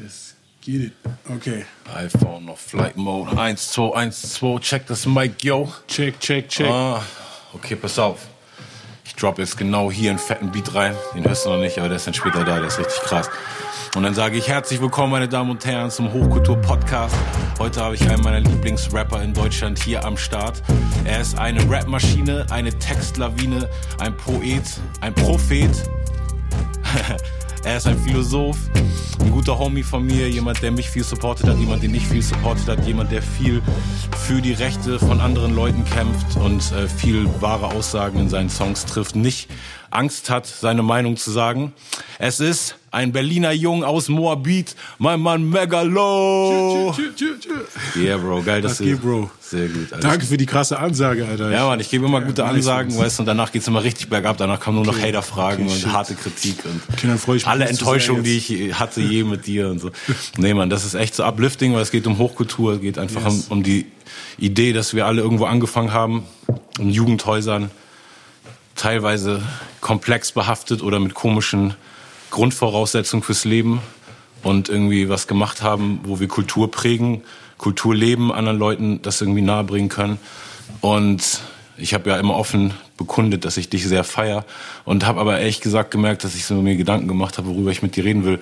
Let's get it. Okay. iPhone auf Flight Mode. 1, 2, 1, 2. Check das Mic, yo. Check, check, check. Ah, okay, pass auf. Ich drop jetzt genau hier einen fetten Beat rein. Den hörst du noch nicht, aber der ist dann später da. Der ist richtig krass. Und dann sage ich herzlich willkommen, meine Damen und Herren, zum Hochkultur-Podcast. Heute habe ich einen meiner Lieblingsrapper in Deutschland hier am Start. Er ist eine Rapmaschine, eine Textlawine, ein Poet, ein Prophet. er ist ein Philosoph, ein guter Homie von mir, jemand, der mich viel supportet hat, jemand, den ich viel supportet hat, jemand, der viel für die Rechte von anderen Leuten kämpft und äh, viel wahre Aussagen in seinen Songs trifft, nicht Angst hat, seine Meinung zu sagen. Es ist ein Berliner Jung aus Moabit, mein Mann Megalo. Tschü, tschü, tschü. Yeah, Bro, geil, dass Das geht, du... Bro. Sehr gut. Alter. Danke für die krasse Ansage, Alter. Ja, Mann, ich gebe immer gute nice, Ansagen, weißt du, und danach geht's immer richtig bergab. Danach kommen nur noch Okay. Hater-Fragen Okay, und shit. harte Kritik und Okay, dann ich mich alle Enttäuschungen, die ich hatte je mit dir und so. Nee, Mann, das ist echt so uplifting, weil es geht um Hochkultur, es geht einfach Yes. um, um die Idee, dass wir alle irgendwo angefangen haben, in Jugendhäusern, teilweise komplex behaftet oder mit komischen Grundvoraussetzungen fürs Leben und irgendwie was gemacht haben, wo wir Kultur prägen, Kultur leben, anderen Leuten das irgendwie nahebringen können. Und ich habe ja immer offen bekundet, dass ich dich sehr feier und habe aber ehrlich gesagt gemerkt, dass ich so mir Gedanken gemacht habe, worüber ich mit dir reden will,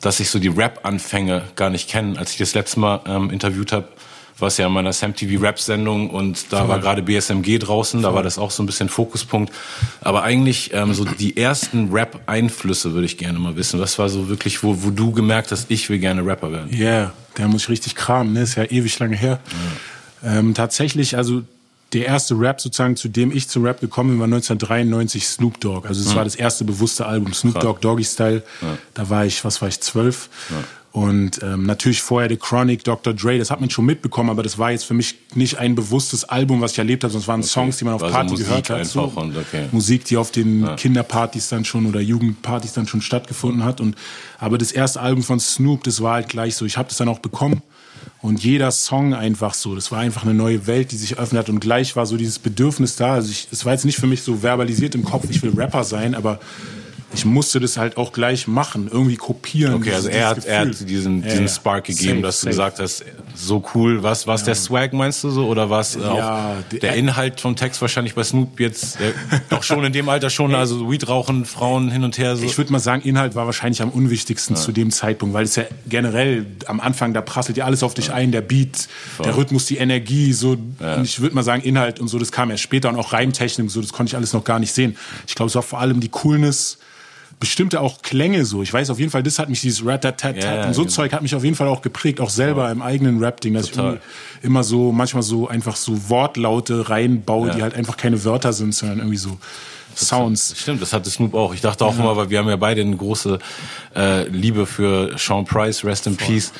dass ich so die Rap-Anfänge gar nicht kenne. Als ich das letzte Mal ähm, interviewt habe, war es ja in meiner Sam TV Rap-Sendung und da war gerade BSMG draußen, da war das auch so ein bisschen Fokuspunkt. Aber eigentlich ähm, so die ersten Rap-Einflüsse würde ich gerne mal wissen. Was war so wirklich, wo, wo du gemerkt hast, ich will gerne Rapper werden? Ja, yeah, da muss ich richtig kramen, ne? Ist ja ewig lange her. Ähm, tatsächlich, also der erste Rap sozusagen, zu dem ich zum Rap gekommen bin, war 1993 Snoop Dogg. Also es war das erste bewusste Album, Snoop. Dogg Doggy Style. Da war ich, was war ich, zwölf. Und ähm, natürlich vorher The Chronic, Dr. Dre, das hat man schon mitbekommen, aber das war jetzt für mich nicht ein bewusstes Album, was ich erlebt habe, sondern es waren Songs, die man auf War so Party Musik gehört hat. und okay. Musik, die auf den Kinderpartys dann schon oder Jugendpartys dann schon stattgefunden hat. Und aber das erste Album von Snoop, das war halt gleich so. Ich habe das dann auch bekommen und jeder Song einfach so. Das war einfach eine neue Welt, die sich öffnet hat und gleich war so dieses Bedürfnis da. Also ich, es war jetzt nicht für mich so verbalisiert im Kopf, ich will Rapper sein, aber ich musste das halt auch gleich machen, irgendwie kopieren. Okay, also er hat, er hat diesen, diesen ja. Spark gegeben, Safe, dass du safe. gesagt hast, so cool, was was der Swag meinst du so? Oder was äh, Ja, auch der Inhalt vom Text? Wahrscheinlich bei Snoop jetzt äh, doch schon in dem Alter schon, also Weed rauchen, Frauen hin und her so. Ich würde mal sagen, Inhalt war wahrscheinlich am unwichtigsten zu dem Zeitpunkt, weil es ja generell am Anfang, da prasselt ja alles auf dich ein, der Beat, der Rhythmus, die Energie, so. Und ich würde mal sagen, Inhalt und so, das kam erst später und auch Reimtechnik, so, das konnte ich alles noch gar nicht sehen. Ich glaube, es war vor allem die Coolness, bestimmte auch Klänge so. Ich weiß auf jeden Fall, das hat mich dieses Rat-tat-tat Ja, ja, und so genau. Zeug hat mich auf jeden Fall auch geprägt, auch selber im eigenen Rap-Ding, dass Total. ich immer so, manchmal so einfach so Wortlaute reinbaue, Ja. die halt einfach keine Wörter sind, sondern irgendwie so Sounds. Stimmt, das hatte Snoop auch. Ich dachte auch immer, weil wir haben ja beide eine große äh, Liebe für Sean Price, Rest in Peace,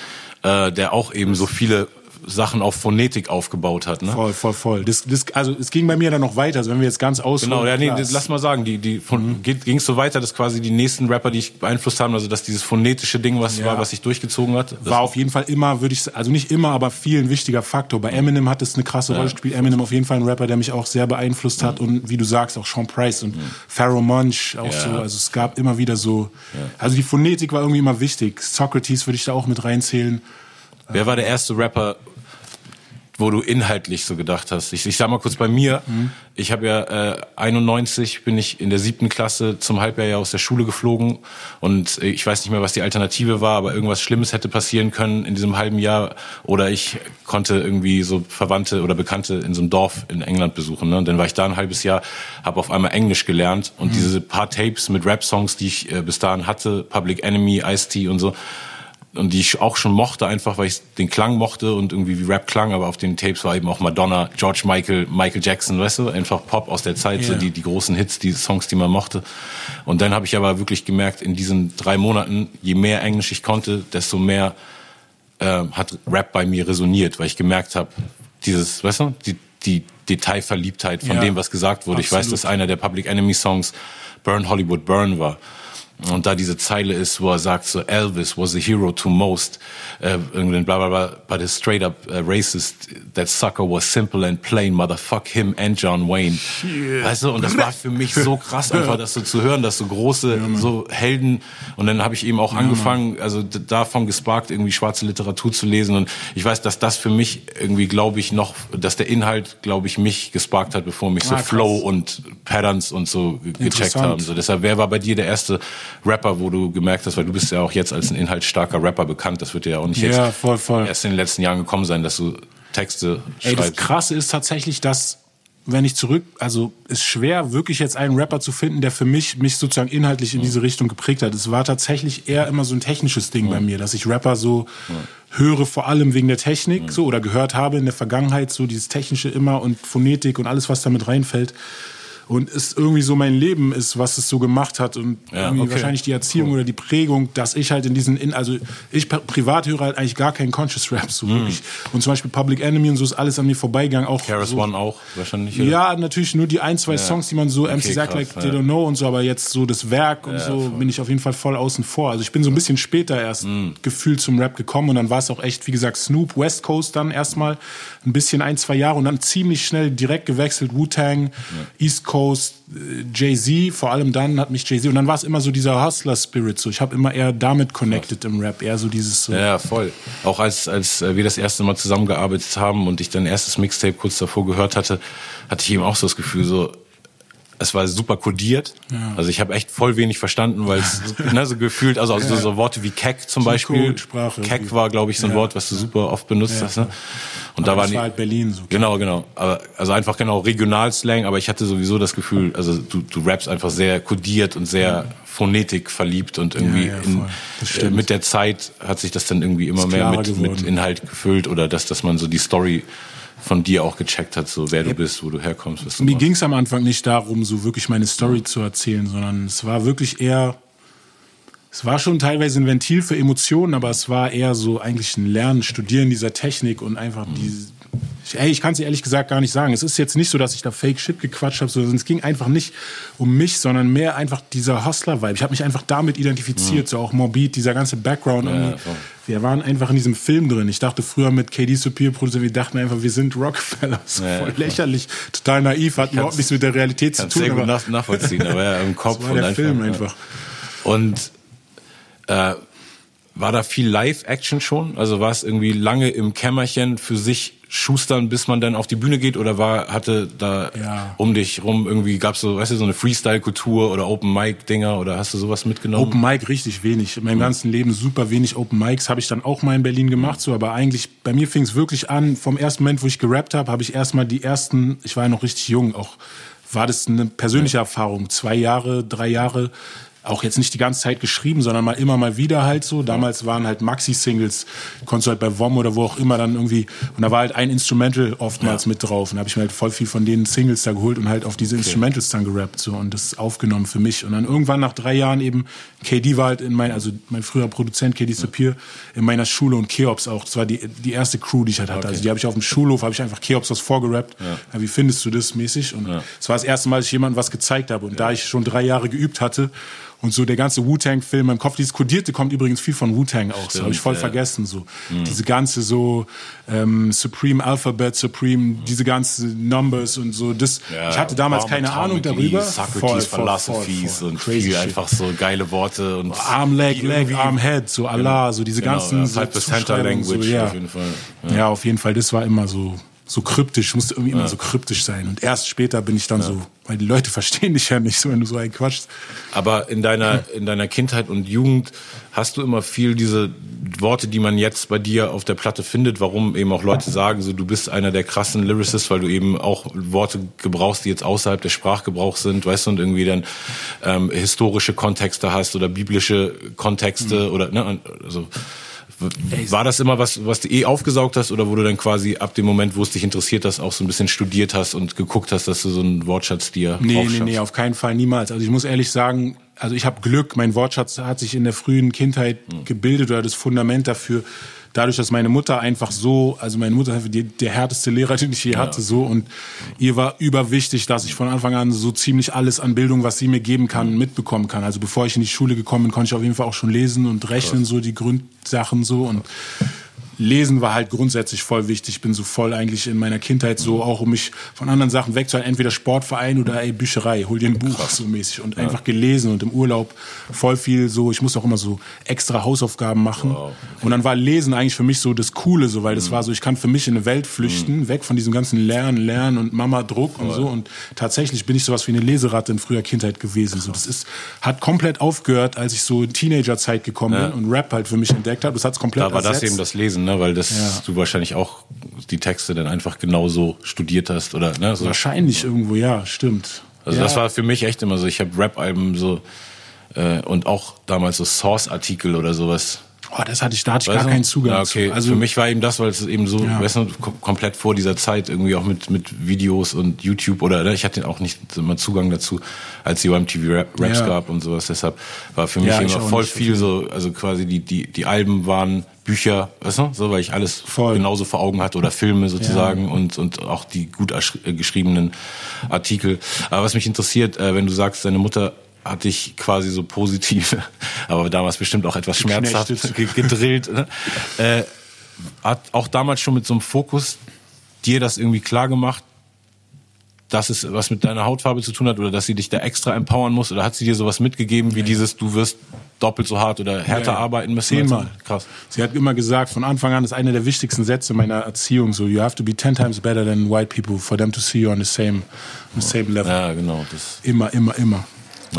äh, der auch eben so viele Sachen auf Phonetik aufgebaut hat. Ne? Voll, voll, voll. Das, das, also es ging bei mir dann noch weiter. Also wenn wir jetzt ganz ausholen. Genau, ja, nee, das, lass mal sagen, die, die von, geht, ging es so weiter, dass quasi die nächsten Rapper, die ich beeinflusst haben, also dass dieses phonetische Ding, was Ja. war, was sich durchgezogen hat, war auf jeden Fall immer, würde ich sagen, also nicht immer, aber viel ein wichtiger Faktor. Bei Eminem hat es eine krasse Rolle gespielt. Eminem auf jeden Fall ein Rapper, der mich auch sehr beeinflusst hat und wie du sagst, auch Sean Price und Pharaoh Monch auch Ja. so. Also es gab immer wieder so, also die Phonetik war irgendwie immer wichtig. Socrates würde ich da auch mit reinzählen. Wer war der erste Rapper, wo du inhaltlich so gedacht hast? Ich, ich sag mal kurz bei mir, ich habe ja äh, 91 bin ich in der siebten Klasse zum Halbjahr aus der Schule geflogen und äh, ich weiß nicht mehr, was die Alternative war, aber irgendwas Schlimmes hätte passieren können in diesem halben Jahr oder ich konnte irgendwie so Verwandte oder Bekannte in so einem Dorf in England besuchen. Ne? Und dann war ich da ein halbes Jahr, habe auf einmal Englisch gelernt und diese paar Tapes mit Rap-Songs, die ich äh, bis dahin hatte, Public Enemy, Ice-T und so, und die ich auch schon mochte, einfach weil ich den Klang mochte und irgendwie wie Rap klang, aber auf den Tapes war eben auch Madonna, George Michael, Michael Jackson, weißt du, einfach Pop aus der Zeit, so Ja. die, die großen Hits, die Songs, die man mochte. Und dann habe ich aber wirklich gemerkt, in diesen drei Monaten, je mehr Englisch ich konnte, desto mehr ähm, hat Rap bei mir resoniert, weil ich gemerkt habe, dieses, weißt du, die, die Detailverliebtheit von Ja. dem, was gesagt wurde. Ich weiß, Absolut. dass einer der Public Enemy Songs Burn Hollywood Burn war. Und da diese Zeile ist, wo er sagt so Elvis was a hero to most, äh, irgendwie bla bla bla, but is straight up uh, racist. That sucker was simple and plain, motherfuck him and John Wayne. Yeah. Weißt du, und das war für mich so krass einfach, das so zu hören, dass so große ja, so Helden und dann habe ich eben auch ja, angefangen, also davon gesparkt, irgendwie schwarze Literatur zu lesen und ich weiß, dass das für mich irgendwie, glaube ich, noch, dass der Inhalt, glaube ich, mich gesparkt hat, bevor mich ah, so Flow und Patterns und so gecheckt haben. So deshalb, wer war bei dir der erste Rapper, wo du gemerkt hast, weil du bist ja auch jetzt als ein inhaltsstarker Rapper bekannt, das wird dir ja auch nicht ja, jetzt voll, voll. erst in den letzten Jahren gekommen sein, dass du Texte Ey, schreibst. Das Krasse ist tatsächlich, dass wenn ich zurück, also ist schwer, wirklich jetzt einen Rapper zu finden, der für mich mich sozusagen inhaltlich in diese Richtung geprägt hat. Es war tatsächlich eher immer so ein technisches Ding bei mir, dass ich Rapper so höre, vor allem wegen der Technik, ja. so oder gehört habe in der Vergangenheit, so dieses technische immer und Phonetik und alles, was damit reinfällt und ist irgendwie so mein Leben ist, was es so gemacht hat und ja, okay. wahrscheinlich die Erziehung cool. oder die Prägung, dass ich halt in diesen, in, also ich privat höre halt eigentlich gar keinen Conscious Rap so mm. wirklich und zum Beispiel Public Enemy und so ist alles an mir vorbeigegangen. Auch Karis so, One auch wahrscheinlich. Oder? Ja, natürlich nur die ein zwei ja. Songs, die man so okay, MC Zack Like ja. They Don't Know und so, aber jetzt so das Werk und so voll. bin ich auf jeden Fall voll außen vor. Also ich bin so ein bisschen später erst mm. gefühlt zum Rap gekommen und dann war es auch echt, wie gesagt, Snoop West Coast dann erstmal ein bisschen ein zwei Jahre und dann ziemlich schnell direkt gewechselt Wu Tang East Coast Jay-Z, vor allem dann hat mich Jay-Z, und dann war es immer so dieser Hustler-Spirit, so ich habe immer eher damit connected im Rap, eher so dieses so. Ja, voll. Auch als, als wir das erste Mal zusammengearbeitet haben und ich dein erstes Mixtape kurz davor gehört hatte, hatte ich eben auch so das Gefühl, so, es war super kodiert. Ja. Also ich habe echt voll wenig verstanden, weil es ne, so gefühlt, also, also ja. so Worte wie Keck zum Beispiel. Sprache. Keck war, glaube ich, so ein ja. Wort, was du super oft benutzt hast. Ne? Und aber da war, war halt Berlin so. Genau, genau. Aber, also einfach genau Regionalslang, aber ich hatte sowieso das Gefühl, also du, du rappst einfach sehr kodiert und sehr Phonetik verliebt und irgendwie in, äh, mit der Zeit hat sich das dann irgendwie immer mehr mit, mit Inhalt gefüllt oder dass, dass man so die Story von dir auch gecheckt hat, so wer du bist, wo du herkommst. Was Mir ging es am Anfang nicht darum, so wirklich meine Story zu erzählen, sondern es war wirklich eher, es war schon teilweise ein Ventil für Emotionen, aber es war eher so eigentlich ein Lernen, Studieren dieser Technik und einfach mhm. die, ich, ey, ich kann es ehrlich gesagt gar nicht sagen. Es ist jetzt nicht so, dass ich da Fake Shit gequatscht habe, sondern es ging einfach nicht um mich, sondern mehr einfach dieser Hustler-Vibe. Ich habe mich einfach damit identifiziert, mhm. so auch Morbid, dieser ganze Background. Ja, wir waren einfach in diesem Film drin. Ich dachte früher mit KD Superior produziert, wir dachten einfach, wir sind Rockefellers. Ja, voll lächerlich, total naiv, hat überhaupt nichts mit der Realität zu tun. Sehr gut nach, nachvollziehen, aber ja, im Kopf. Das war der Film einfach. Und äh, war da viel Live-Action schon? Also war es irgendwie lange im Kämmerchen für sich schustern, bis man dann auf die Bühne geht? Oder war, hatte da ja. um dich rum irgendwie, gab's so, weißt du, so eine Freestyle-Kultur oder Open-Mic-Dinger oder hast du sowas mitgenommen? Open Mic richtig wenig. In meinem mhm. ganzen Leben super wenig Open Mics. Habe ich dann auch mal in Berlin gemacht, so, aber eigentlich, bei mir fing es wirklich an, vom ersten Moment, wo ich gerappt habe, habe ich erstmal die ersten, ich war ja noch richtig jung, auch war das eine persönliche Erfahrung. Zwei Jahre, drei Jahre auch jetzt nicht die ganze Zeit geschrieben, sondern mal immer mal wieder halt so. Damals waren halt Maxi-Singles, konntest du halt bei WOM oder wo auch immer dann irgendwie, und da war halt ein Instrumental oftmals ja. mit drauf. Und da habe ich mir halt voll viel von den Singles da geholt und halt auf diese okay. Instrumentals dann gerappt so und das aufgenommen für mich. Und dann irgendwann nach drei Jahren eben, KD war halt in mein, also mein früher Produzent KD Sapir, in meiner Schule und Cheops auch. Das war die, die erste Crew, die ich halt hatte. Okay. Also die habe ich auf dem Schulhof, habe ich einfach Cheops was vorgerappt. Ja. Ja, wie findest du das mäßig? Und es ja. war das erste Mal, dass ich jemandem was gezeigt habe. Und da ich schon drei Jahre geübt hatte, und so der ganze Wu-Tang-Film im Kopf, dieses Kodierte kommt übrigens viel von Wu-Tang auch, so habe ich voll ja. vergessen. So mhm. diese ganze so ähm, Supreme Alphabet, Supreme, diese ganzen Numbers und so. Das, ja, ich hatte damals keine Ahnung darüber. Socrates, Philosophies und Crazy viel einfach so geile Worte und Arm, Leg, Leg, Arm, Head, so Allah, so diese genau, ganzen ja, so Language so, ja. auf jeden Fall. Ja. ja, auf jeden Fall. Das war immer so so kryptisch, musste irgendwie immer so kryptisch sein. Und erst später bin ich dann ja. so, weil die Leute verstehen dich ja nicht so, wenn du so einen quatschst. Aber in deiner, in deiner Kindheit und Jugend hast du immer viel diese Worte, die man jetzt bei dir auf der Platte findet, warum eben auch Leute sagen, so du bist einer der krassen Lyricists, weil du eben auch Worte gebrauchst, die jetzt außerhalb der Sprachgebrauch sind, weißt du, und irgendwie dann ähm, historische Kontexte hast oder biblische Kontexte mhm. oder ne, also war das immer was, was du eh aufgesaugt hast oder wo du dann quasi ab dem Moment, wo es dich interessiert hast, auch so ein bisschen studiert hast und geguckt hast, dass du so einen Wortschatz dir Nee, nee, nee, auf keinen Fall, niemals. Also ich muss ehrlich sagen, also ich habe Glück, mein Wortschatz hat sich in der frühen Kindheit hm. gebildet oder das Fundament dafür dadurch, dass meine Mutter einfach so, also meine Mutter ist die, der härteste Lehrer, den ich je hatte, so. Und ihr war überwichtig, dass ich von Anfang an so ziemlich alles an Bildung, was sie mir geben kann, mitbekommen kann. Also bevor ich in die Schule gekommen bin, konnte ich auf jeden Fall auch schon lesen und rechnen, so die Grundsachen so. Und Lesen war halt grundsätzlich voll wichtig. Ich bin so voll eigentlich in meiner Kindheit so, auch um mich von anderen Sachen wegzuhalten, entweder Sportverein oder ey, Bücherei, hol dir ein Buch Krass. so mäßig und ja. einfach gelesen und im Urlaub voll viel so, ich musste auch immer so extra Hausaufgaben machen. Wow. Und dann war Lesen eigentlich für mich so das Coole, so, weil das mhm. war so, ich kann für mich in eine Welt flüchten, mhm. weg von diesem ganzen Lernen, Lernen und Mama Druck und so. Und tatsächlich bin ich sowas wie eine Leseratte in früher Kindheit gewesen. So, das ist, hat komplett aufgehört, als ich so in Teenagerzeit gekommen ja. bin und Rap halt für mich entdeckt habe. Das hat's komplett Da war ersetzt. das eben das Lesen ne? weil das ja. du wahrscheinlich auch die Texte dann einfach genauso studiert hast oder ne? So. Wahrscheinlich irgendwo, ja, stimmt. Also ja. das war für mich echt immer so. Ich habe Rap-Alben so äh, und auch damals so Source-Artikel oder sowas Oh, das hatte ich, da hatte ich gar keinen Zugang ja, okay. zu. Also für mich war eben das, weil es eben so, ja. weißt du, komplett vor dieser Zeit irgendwie auch mit mit Videos und YouTube oder ne, ich hatte auch nicht immer Zugang dazu, als die MTV Raps ja. gab und sowas. Deshalb war für mich ja, immer voll viel so, also quasi die die die Alben waren Bücher, weißt du, so weil ich alles voll. genauso vor Augen hatte oder Filme sozusagen und und auch die gut geschriebenen Artikel. Aber was mich interessiert, äh, wenn du sagst, deine Mutter hatte ich quasi so positiv, aber damals bestimmt auch etwas schmerzhaft gedrillt. Ne? Äh, hat auch damals schon mit so einem Fokus dir das irgendwie klar gemacht, dass es was mit deiner Hautfarbe zu tun hat oder dass sie dich da extra empowern muss oder hat sie dir sowas mitgegeben wie ja. dieses du wirst doppelt so hart oder härter ja, ja. arbeiten müssen? Zehnmal. Krass. Sie hat immer gesagt, von Anfang an ist einer der wichtigsten Sätze meiner Erziehung so, you have to be ten times better than white people for them to see you on the same, on the same level. Ja, genau. Das immer, immer, immer.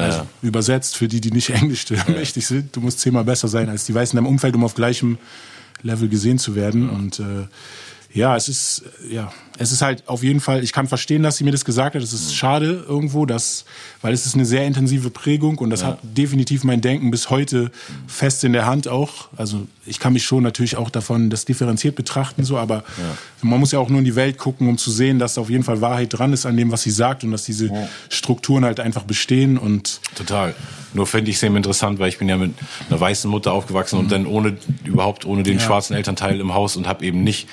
Also übersetzt für die, die nicht Englisch mächtig sind. Du musst zehnmal besser sein als die Weißen in deinem Umfeld, um auf gleichem Level gesehen zu werden. Und äh, ja, es ist, ja, es ist halt auf jeden Fall, ich kann verstehen, dass sie mir das gesagt hat. Es ist mhm. schade irgendwo, dass, weil es ist eine sehr intensive Prägung und das ja. hat definitiv mein Denken bis heute fest in der Hand auch. Also ich kann mich schon natürlich auch davon das differenziert betrachten, so, aber ja. man muss ja auch nur in die Welt gucken, um zu sehen, dass auf jeden Fall Wahrheit dran ist an dem, was sie sagt und dass diese ja. Strukturen halt einfach bestehen und. Total. Nur finde ich es eben interessant, weil ich bin ja mit einer weißen Mutter aufgewachsen mhm. und dann ohne, überhaupt ohne den schwarzen Elternteil im Haus und habe eben nicht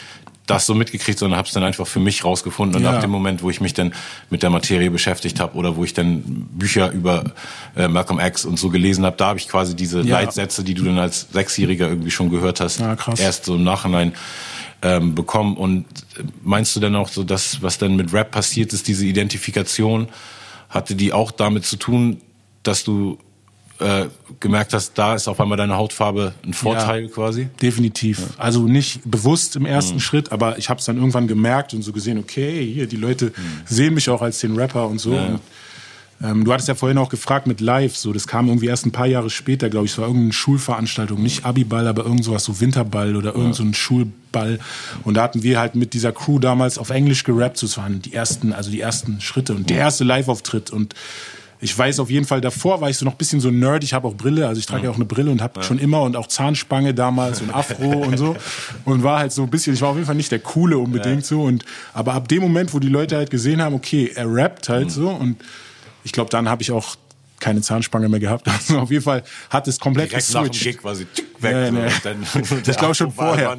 das so mitgekriegt, sondern habe es dann einfach für mich rausgefunden. Und ja. ab dem Moment, wo ich mich dann mit der Materie beschäftigt habe oder wo ich dann Bücher über äh, Malcolm X und so gelesen habe, da habe ich quasi diese ja. Leitsätze, die du dann als Sechsjähriger irgendwie schon gehört hast, ja, erst so im Nachhinein ähm, bekommen. Und meinst du denn auch so, dass was dann mit Rap passiert ist, diese Identifikation, hatte die auch damit zu tun, dass du äh, gemerkt hast, da ist auf einmal deine Hautfarbe ein Vorteil ja, quasi? Definitiv. Ja. Also nicht bewusst im ersten mhm. Schritt, aber ich habe es dann irgendwann gemerkt und so gesehen, okay, hier, die Leute mhm. sehen mich auch als den Rapper und so. Ja. Und, ähm, du hattest ja vorhin auch gefragt mit Live, so das kam irgendwie erst ein paar Jahre später, glaube ich, es war irgendeine Schulveranstaltung, nicht Abiball, aber irgend sowas, so Winterball oder irgend so ein Schulball. Und da hatten wir halt mit dieser Crew damals auf Englisch gerappt, so, das waren die ersten, also die ersten Schritte und der erste Live-Auftritt und ich weiß auf jeden Fall, davor war ich so noch ein bisschen so nerd. Ich habe auch Brille, also ich trage ja auch eine Brille und habe ja. schon immer und auch Zahnspange damals und Afro und so. Und war halt so ein bisschen, ich war auf jeden Fall nicht der Coole unbedingt ja. so. Und, aber ab dem Moment, wo die Leute halt gesehen haben, okay, er rappt halt mhm. so und ich glaube, dann habe ich auch keine Zahnspange mehr gehabt. Also auf jeden Fall hat es komplett Direkt nach dem Gig quasi weg. Nee, nee. ich glaube schon vorher.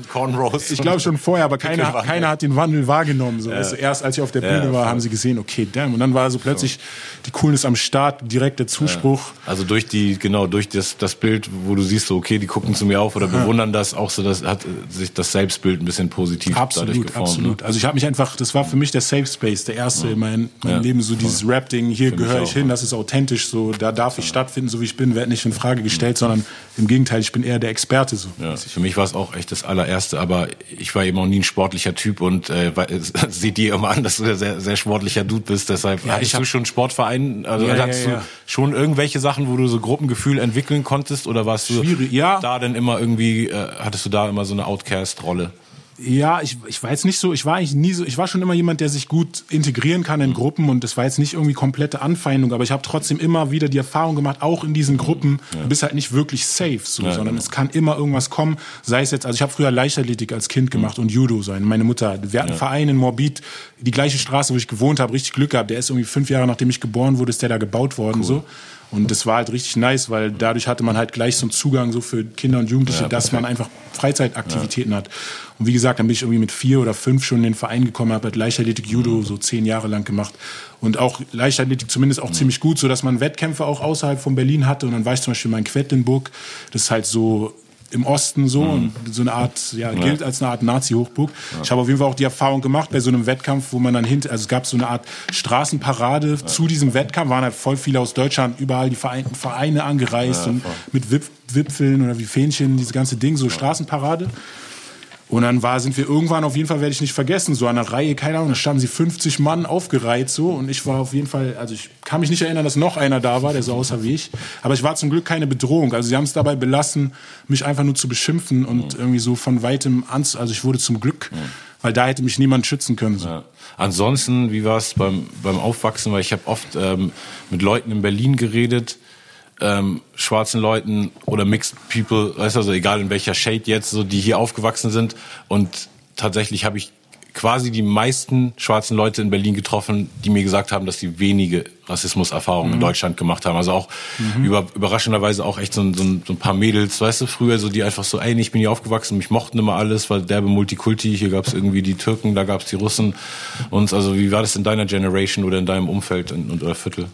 Ich glaube schon vorher, aber keiner, keiner hat den Wandel wahrgenommen. So. Ja. Also erst als ich auf der Bühne ja, war, haben sie gesehen, okay, damn. Und dann war so plötzlich die Coolness am Start, direkt der Zuspruch. Ja. Also durch die, genau, durch das, das Bild, wo du siehst, so, okay, die gucken zu mir auf oder bewundern das, auch so, das hat sich das Selbstbild ein bisschen positiv absolut, dadurch geformt. Absolut. Ne? Also ich habe mich einfach, das war für mich der Safe Space, der erste in meinem mein Leben, so dieses Rap-Ding, hier gehöre ich hin, das ist authentisch, so, da darf ich stattfinden, so wie ich bin, werde nicht in Frage gestellt, sondern im Gegenteil, ich bin eher der Experte. So. Ja, für mich war es auch echt das allererste, aber ich war eben auch nie ein sportlicher Typ und äh, sieht dir immer an, dass du ein sehr, sehr sportlicher Dude bist. Deshalb ja, hattest du schon Sportverein, also ja, hattest ja, du schon irgendwelche Sachen, wo du so Gruppengefühl entwickeln konntest oder warst du Schwierig, ja. da denn immer irgendwie, äh, hattest du da immer so eine Outcast-Rolle? Ja, ich, ich war jetzt nicht so, ich war eigentlich nie so, ich war schon immer jemand, der sich gut integrieren kann in mhm. Gruppen und das war jetzt nicht irgendwie komplette Anfeindung, aber ich habe trotzdem immer wieder die Erfahrung gemacht, auch in diesen Gruppen, ja. du bist halt nicht wirklich safe, so, ja, sondern genau. es kann immer irgendwas kommen, sei es jetzt, also ich habe früher Leichtathletik als Kind gemacht mhm. und Judo sein. Meine Mutter, wir hatten ja. einen Verein in Morbid, die gleiche Straße, wo ich gewohnt habe, richtig Glück gehabt, der ist irgendwie fünf Jahre nachdem ich geboren wurde, ist der da gebaut worden, cool. so. Und das war halt richtig nice, weil dadurch hatte man halt gleich so einen Zugang so für Kinder und Jugendliche, ja, dass man einfach Freizeitaktivitäten ja. hat. Und wie gesagt, dann bin ich irgendwie mit vier oder fünf schon in den Verein gekommen, habe halt Leichtathletik Judo so zehn Jahre lang gemacht. Und auch Leichtathletik zumindest auch mhm. ziemlich gut, so dass man Wettkämpfe auch außerhalb von Berlin hatte. Und dann war ich zum Beispiel mal in Quedlinburg. Das ist halt so im Osten so mhm. und so eine Art, ja, ja. gilt als eine Art Nazi-Hochburg. Ja. Ich habe auf jeden Fall auch die Erfahrung gemacht bei so einem Wettkampf, wo man dann hinter, also es gab so eine Art Straßenparade ja. zu diesem Wettkampf, waren halt voll viele aus Deutschland, überall die Vereinten Vereine angereist und mit Wip Wipfeln oder wie Fähnchen, diese ganze Ding, so Straßenparade. Und dann war, sind wir irgendwann, auf jeden Fall werde ich nicht vergessen, so an der Reihe, keine Ahnung, da standen sie 50 Mann aufgereiht so und ich war auf jeden Fall, also ich kann mich nicht erinnern, dass noch einer da war, der so aussah wie ich, aber ich war zum Glück keine Bedrohung. Also sie haben es dabei belassen, mich einfach nur zu beschimpfen und mhm. irgendwie so von weitem an, also ich wurde zum Glück, mhm. weil da hätte mich niemand schützen können. So. Ja. Ansonsten, wie war es beim, beim Aufwachsen, weil ich habe oft ähm, mit Leuten in Berlin geredet, ähm, schwarzen Leuten oder Mixed People, weißt du, also egal in welcher Shade jetzt, so die hier aufgewachsen sind. Und tatsächlich habe ich quasi die meisten schwarzen Leute in Berlin getroffen, die mir gesagt haben, dass sie wenige Rassismuserfahrungen mhm. in Deutschland gemacht haben. Also auch mhm. über, überraschenderweise auch echt so ein, so, ein, so ein paar Mädels, weißt du, früher so, die einfach so, ey, ich bin hier aufgewachsen, mich mochten immer alles, weil derbe Multikulti, hier gab es irgendwie die Türken, da gab es die Russen. Und also wie war das in deiner Generation oder in deinem Umfeld und, oder Viertel?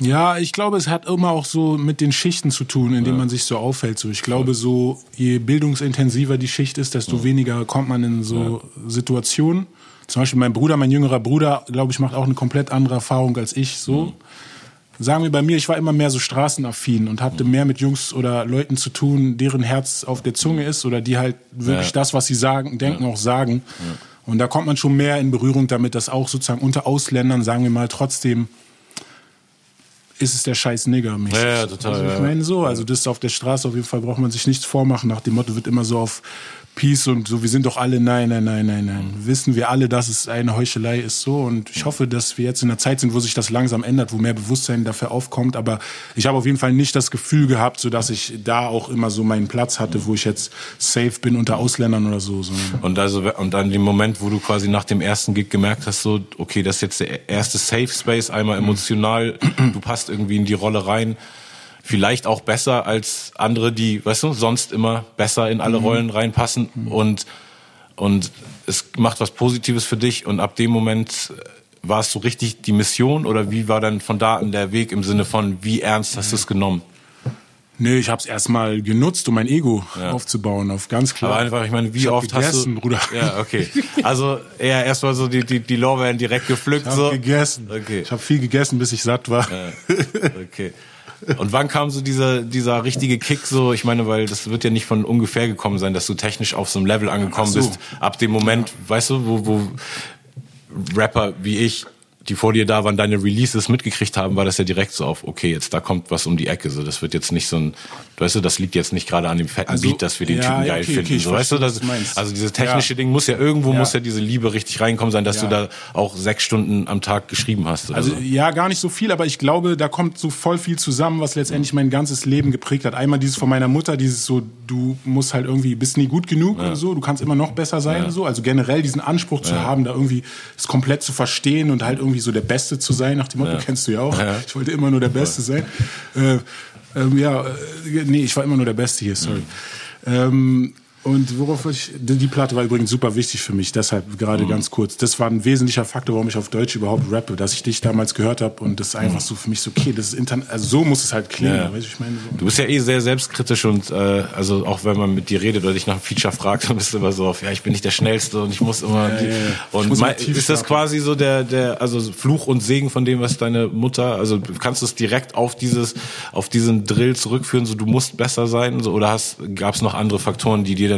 Ja, ich glaube, es hat immer auch so mit den Schichten zu tun, in denen ja. man sich so aufhält. So, ich glaube, so je bildungsintensiver die Schicht ist, desto ja. weniger kommt man in so ja. Situationen. Zum Beispiel mein Bruder, mein jüngerer Bruder, glaube ich, macht auch eine komplett andere Erfahrung als ich. So. Sagen wir bei mir, ich war immer mehr so straßenaffin und hatte mehr mit Jungs oder Leuten zu tun, deren Herz auf der Zunge ist oder die halt wirklich das, was sie sagen, denken, auch sagen. Und da kommt man schon mehr in Berührung damit, dass auch sozusagen unter Ausländern, sagen wir mal, trotzdem ist es der scheiß Nigger mäßig. Ja, ja, total. Also ich meine so, also das auf der Straße auf jeden Fall braucht man sich nichts vormachen. Nach dem Motto wird immer so auf Peace und so, wir sind doch alle, nein, nein, nein, nein, nein. Wissen wir alle, dass es eine Heuchelei ist so und ich hoffe, dass wir jetzt in einer Zeit sind, wo sich das langsam ändert, wo mehr Bewusstsein dafür aufkommt, aber ich habe auf jeden Fall nicht das Gefühl gehabt, so dass ich da auch immer so meinen Platz hatte, wo ich jetzt safe bin unter Ausländern oder so. so. Und also, und dann dem Moment, wo du quasi nach dem ersten Gig gemerkt hast, so, okay, das ist jetzt der erste Safe Space, einmal emotional, du passt irgendwie in die Rolle rein, vielleicht auch besser als andere, die, weißt du, sonst immer besser in alle mhm. Rollen reinpassen mhm. und und es macht was Positives für dich und ab dem Moment war es so richtig die Mission oder wie war dann von da an der Weg im Sinne von wie ernst hast du es genommen? Nee, ich habe es erstmal genutzt, um mein Ego ja. aufzubauen, auf ganz klar. Aber einfach, ich meine, wie ich oft gegessen, hast du... Bruder. Ja, okay. Also eher erstmal so die, die, die Lorbeeren direkt gepflückt. Ich habe so. gegessen. Okay. Ich habe viel gegessen, bis ich satt war. Ja. Okay. Und wann kam so dieser, dieser richtige Kick so? Ich meine, weil das wird ja nicht von ungefähr gekommen sein, dass du technisch auf so einem Level angekommen so. bist. Ab dem Moment, ja. weißt du, wo, wo Rapper wie ich die vor dir da waren, deine Releases mitgekriegt haben, war das ja direkt so auf, okay, jetzt da kommt was um die Ecke. So, das wird jetzt nicht so ein, weißt du, das liegt jetzt nicht gerade an dem fetten also, Beat, dass wir den ja, Typen geil okay, finden. Okay, so, weißt du, das, also dieses technische ja. Ding muss ja irgendwo ja. muss ja diese Liebe richtig reinkommen sein, dass du da auch sechs Stunden am Tag geschrieben hast. Also so. ja, gar nicht so viel, aber ich glaube, da kommt so voll viel zusammen, was letztendlich mein ganzes Leben geprägt hat. Einmal dieses von meiner Mutter, dieses so, du musst halt irgendwie, bist nie gut genug oder so, du kannst immer noch besser sein, so. Also generell diesen Anspruch zu haben, da irgendwie es komplett zu verstehen und halt irgendwie so der Beste zu sein, nach dem Motto, ja. kennst du ja auch. Ja. Ich wollte immer nur der Beste sein. Äh, ähm, ja, äh, nee, ich war immer nur der Beste hier, sorry. Mhm. Ähm, und worauf ich, die Platte war übrigens super wichtig für mich, deshalb gerade mhm. ganz kurz. Das war ein wesentlicher Faktor, warum ich auf Deutsch überhaupt rappe, dass ich dich damals gehört habe und das einfach mhm. so für mich so, okay, das ist Internet, also so muss es halt klingen. Ja. Weißt, ich meine, so. Du bist ja eh sehr selbstkritisch und äh, also auch wenn man mit dir redet oder dich nach einem Feature fragt, dann bist du immer so auf, ja, ich bin nicht der Schnellste und ich muss immer. Ja, die, ja, und muss mein, ist das quasi so der, der, also Fluch und Segen von dem, was deine Mutter, also kannst du es direkt auf dieses, auf diesen Drill zurückführen, so du musst besser sein, so, oder hast, gab es noch andere Faktoren, die dir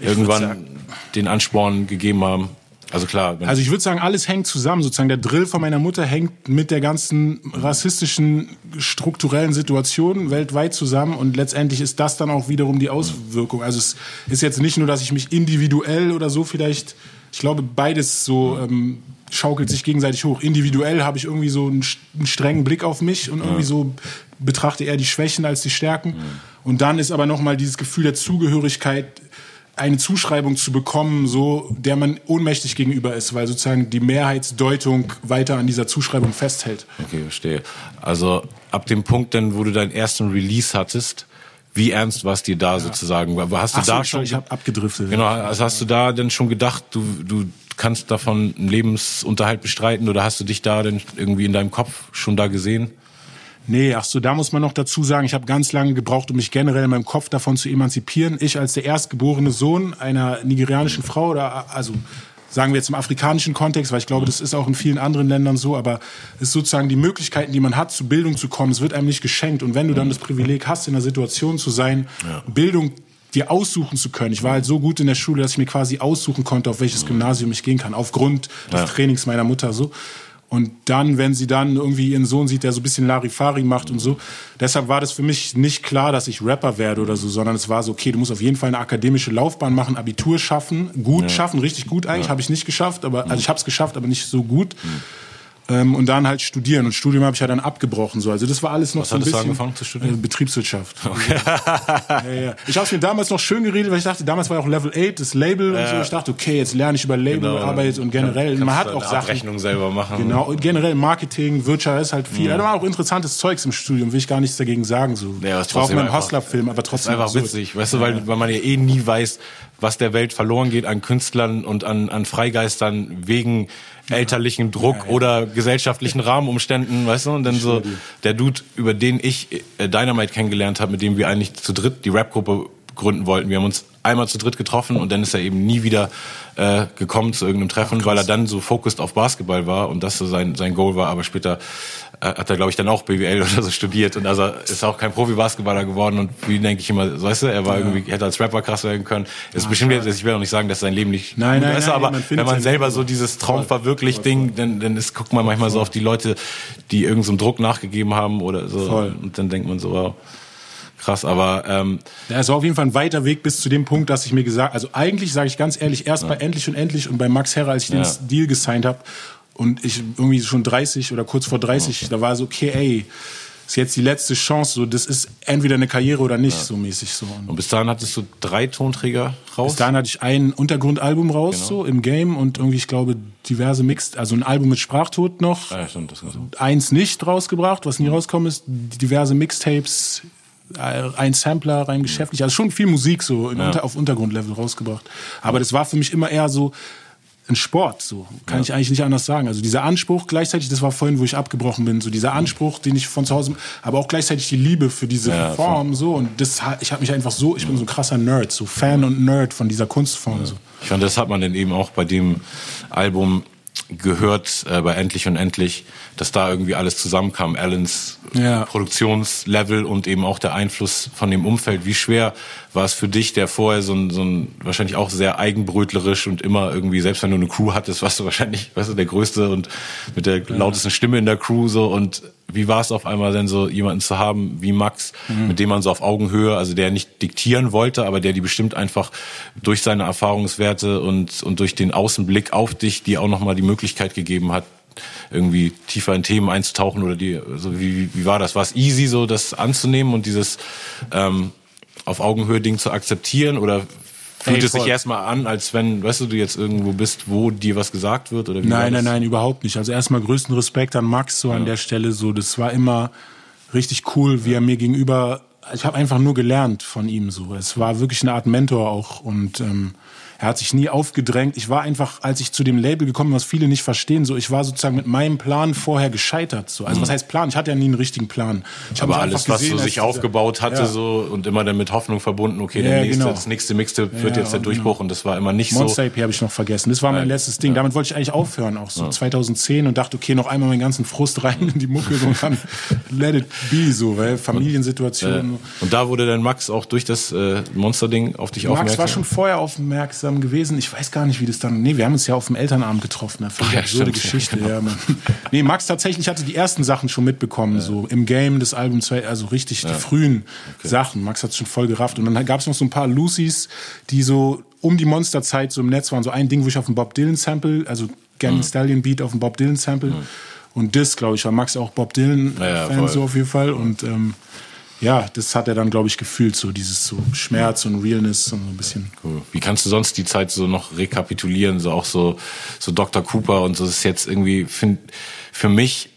irgendwie irgendwann den Ansporn gegeben haben. Also klar. Also ich würde sagen, alles hängt zusammen. Sozusagen der Drill von meiner Mutter hängt mit der ganzen rassistischen strukturellen Situation weltweit zusammen und letztendlich ist das dann auch wiederum die Auswirkung. Also es ist jetzt nicht nur, dass ich mich individuell oder so vielleicht, ich glaube beides so ähm, schaukelt sich gegenseitig hoch. Individuell habe ich irgendwie so einen, einen, strengen Blick auf mich und irgendwie so betrachte eher die Schwächen als die Stärken. Und dann ist aber nochmal dieses Gefühl der Zugehörigkeit eine Zuschreibung zu bekommen, so der man ohnmächtig gegenüber ist, weil sozusagen die Mehrheitsdeutung weiter an dieser Zuschreibung festhält. Okay, verstehe. Also ab dem Punkt, dann, wo du deinen ersten Release hattest, wie ernst war es dir da ja. sozusagen? Hast du Ach da so, schon? Ich habe abgedriftet. Genau, also hast du da denn schon gedacht, du du kannst davon einen Lebensunterhalt bestreiten oder hast du dich da denn irgendwie in deinem Kopf schon da gesehen? Nee, ach so, da muss man noch dazu sagen, ich habe ganz lange gebraucht, um mich generell in meinem Kopf davon zu emanzipieren. Ich als der erstgeborene Sohn einer nigerianischen Frau oder also sagen wir jetzt im afrikanischen Kontext, weil ich glaube, das ist auch in vielen anderen Ländern so, aber es ist sozusagen die Möglichkeiten, die man hat, zu Bildung zu kommen, es wird einem nicht geschenkt. Und wenn du dann das Privileg hast, in einer Situation zu sein, ja. Bildung dir aussuchen zu können. Ich war halt so gut in der Schule, dass ich mir quasi aussuchen konnte, auf welches Gymnasium ich gehen kann, aufgrund des ja. Trainings meiner Mutter so. Und dann, wenn sie dann irgendwie ihren Sohn sieht, der so ein bisschen Larifari macht und so. Deshalb war das für mich nicht klar, dass ich Rapper werde oder so, sondern es war so, okay, du musst auf jeden Fall eine akademische Laufbahn machen, Abitur schaffen, gut ja. schaffen, richtig gut eigentlich, ja. habe ich nicht geschafft, aber also ich habe es geschafft, aber nicht so gut. Mhm. Ähm, und dann halt studieren. Und Studium habe ich ja dann abgebrochen. So. Also das war alles noch Was so ein bisschen. Angefangen zu studieren? Äh, Betriebswirtschaft. Okay. ja, ja. Ich habe mir damals noch schön geredet, weil ich dachte, damals war ja auch Level 8, das Label äh, und so. Ich dachte, okay, jetzt lerne ich über Labelarbeit genau. und generell. man hat auch Sachen. Abrechnung selber machen. Genau. Und generell Marketing, Wirtschaft ist halt viel. Mhm. Da war auch interessantes Zeugs im Studium, will ich gar nichts dagegen sagen. So. Ja, ich war auch in einem Hustler-Film, aber trotzdem. Einfach witzig, weißt du, weil, weil man ja eh nie weiß, was der Welt verloren geht an Künstlern und an, an Freigeistern wegen elterlichen Druck ja, ja. oder gesellschaftlichen Rahmenumständen, weißt du? Und dann so der Dude, über den ich äh, Dynamite kennengelernt habe, mit dem wir eigentlich zu dritt die Rapgruppe gründen wollten. Wir haben uns einmal zu dritt getroffen und dann ist er eben nie wieder äh, gekommen zu irgendeinem Treffen, Ach, weil er dann so fokussiert auf Basketball war und das so sein, sein Goal war. Aber später hat er, glaube ich, dann auch BWL oder so studiert und also ist auch kein Profi-Basketballer geworden und wie denke ich immer, weißt du, er war ja. irgendwie, hätte als Rapper krass werden können. Es ist bestimmt jetzt, ich will auch nicht sagen, dass sein Leben nicht nein, nein, ist, nein, aber wenn man selber so dieses Traum verwirklicht Ding, dann, dann ist, guckt man manchmal Voll. so auf die Leute, die irgendeinem so Druck nachgegeben haben oder so Voll. und dann denkt man so, wow krass, aber ähm, ja, es war auf jeden Fall ein weiter Weg bis zu dem Punkt, dass ich mir gesagt, also eigentlich sage ich ganz ehrlich, erst ja. bei Endlich und Endlich und bei Max Herrer, als ich den Deal gesigned habe und ich irgendwie schon 30 oder kurz vor 30, okay. da war so okay, ey, ist jetzt die letzte Chance, so das ist entweder eine Karriere oder nicht, ja. so mäßig so. Und bis dahin hattest du drei Tonträger raus? Bis dahin hatte ich ein Untergrundalbum raus, genau. so im Game und irgendwie, ich glaube, diverse Mixed, also ein Album mit Sprachtod noch. Ja, stimmt, das so. Eins nicht rausgebracht, was nie rauskommen ist, diverse Mixtapes, äh, ein Sampler rein geschäftlich, also schon viel Musik so ja. Unter, auf Untergrundlevel rausgebracht. Aber das war für mich immer eher so ein Sport, so kann ja. ich eigentlich nicht anders sagen. Also dieser Anspruch gleichzeitig, das war vorhin, wo ich abgebrochen bin, so dieser Anspruch, den ich von zu Hause, aber auch gleichzeitig die Liebe für diese ja, Form, so und das, ich habe mich einfach so, ich bin so ein krasser Nerd, so Fan und Nerd von dieser Kunstform. So. Ich fand, das hat man dann eben auch bei dem Album gehört äh, bei Endlich und Endlich, dass da irgendwie alles zusammenkam. Allens ja. Produktionslevel und eben auch der Einfluss von dem Umfeld. Wie schwer war es für dich, der vorher so ein, so ein wahrscheinlich auch sehr eigenbrötlerisch und immer irgendwie, selbst wenn du eine Crew hattest, warst du wahrscheinlich, weißt du, der Größte und mit der lautesten Stimme in der Crew so und wie war es auf einmal denn so, jemanden zu haben wie Max, mhm. mit dem man so auf Augenhöhe, also der nicht diktieren wollte, aber der die bestimmt einfach durch seine Erfahrungswerte und, und durch den Außenblick auf dich, die auch nochmal die Möglichkeit gegeben hat, irgendwie tiefer in Themen einzutauchen oder die, so wie, wie war das? War es easy, so das anzunehmen und dieses ähm, auf Augenhöhe Ding zu akzeptieren oder Fühlt es sich erstmal an, als wenn, weißt du, du jetzt irgendwo bist, wo dir was gesagt wird? Oder wie nein, nein, nein, überhaupt nicht. Also erstmal größten Respekt an Max so ja. an der Stelle. So, das war immer richtig cool, wie er mir gegenüber. Ich habe einfach nur gelernt von ihm so. Es war wirklich eine Art Mentor auch und ähm, er hat sich nie aufgedrängt. Ich war einfach, als ich zu dem Label gekommen bin, was viele nicht verstehen, so ich war sozusagen mit meinem Plan vorher gescheitert. So. Also mhm. was heißt Plan? Ich hatte ja nie einen richtigen Plan. Ich Aber alles, gesehen, was so sich aufgebaut hatte, ja. so und immer dann mit Hoffnung verbunden, okay, ja, nächste, genau. das nächste Mixte wird ja, jetzt der Durchbruch genau. und das war immer nicht Monster so. Monster habe ich noch vergessen. Das war mein letztes Ding. Damit wollte ich eigentlich aufhören, auch so 2010 und dachte, okay, noch einmal meinen ganzen Frust rein in die Mucke und dann let it be so, weil Familiensituation. Und, und da wurde dann Max auch durch das äh, Monster-Ding auf dich Max aufmerksam. Max war schon vorher aufmerksam gewesen. Ich weiß gar nicht, wie das dann. Nee, wir haben uns ja auf dem Elternabend getroffen. Eine völlig ja, absurde Geschichte. Ja, genau. ja, nee, Max tatsächlich hatte die ersten Sachen schon mitbekommen, ja. so im Game des Albums, also richtig die frühen okay. Sachen. Max hat es schon voll gerafft. Und dann gab es noch so ein paar Lucy's, die so um die Monsterzeit so im Netz waren. So ein Ding, wo ich auf dem Bob Dylan Sample, also Gang mhm. Stallion Beat auf dem Bob Dylan Sample. Mhm. Und das, glaube ich, war Max auch Bob Dylan-Fan so auf jeden Fall. Und ähm, ja, das hat er dann, glaube ich, gefühlt, so dieses so Schmerz und Realness und so ein bisschen. Cool. Wie kannst du sonst die Zeit so noch rekapitulieren, so auch so, so Dr. Cooper und so, das ist jetzt irgendwie, find, für mich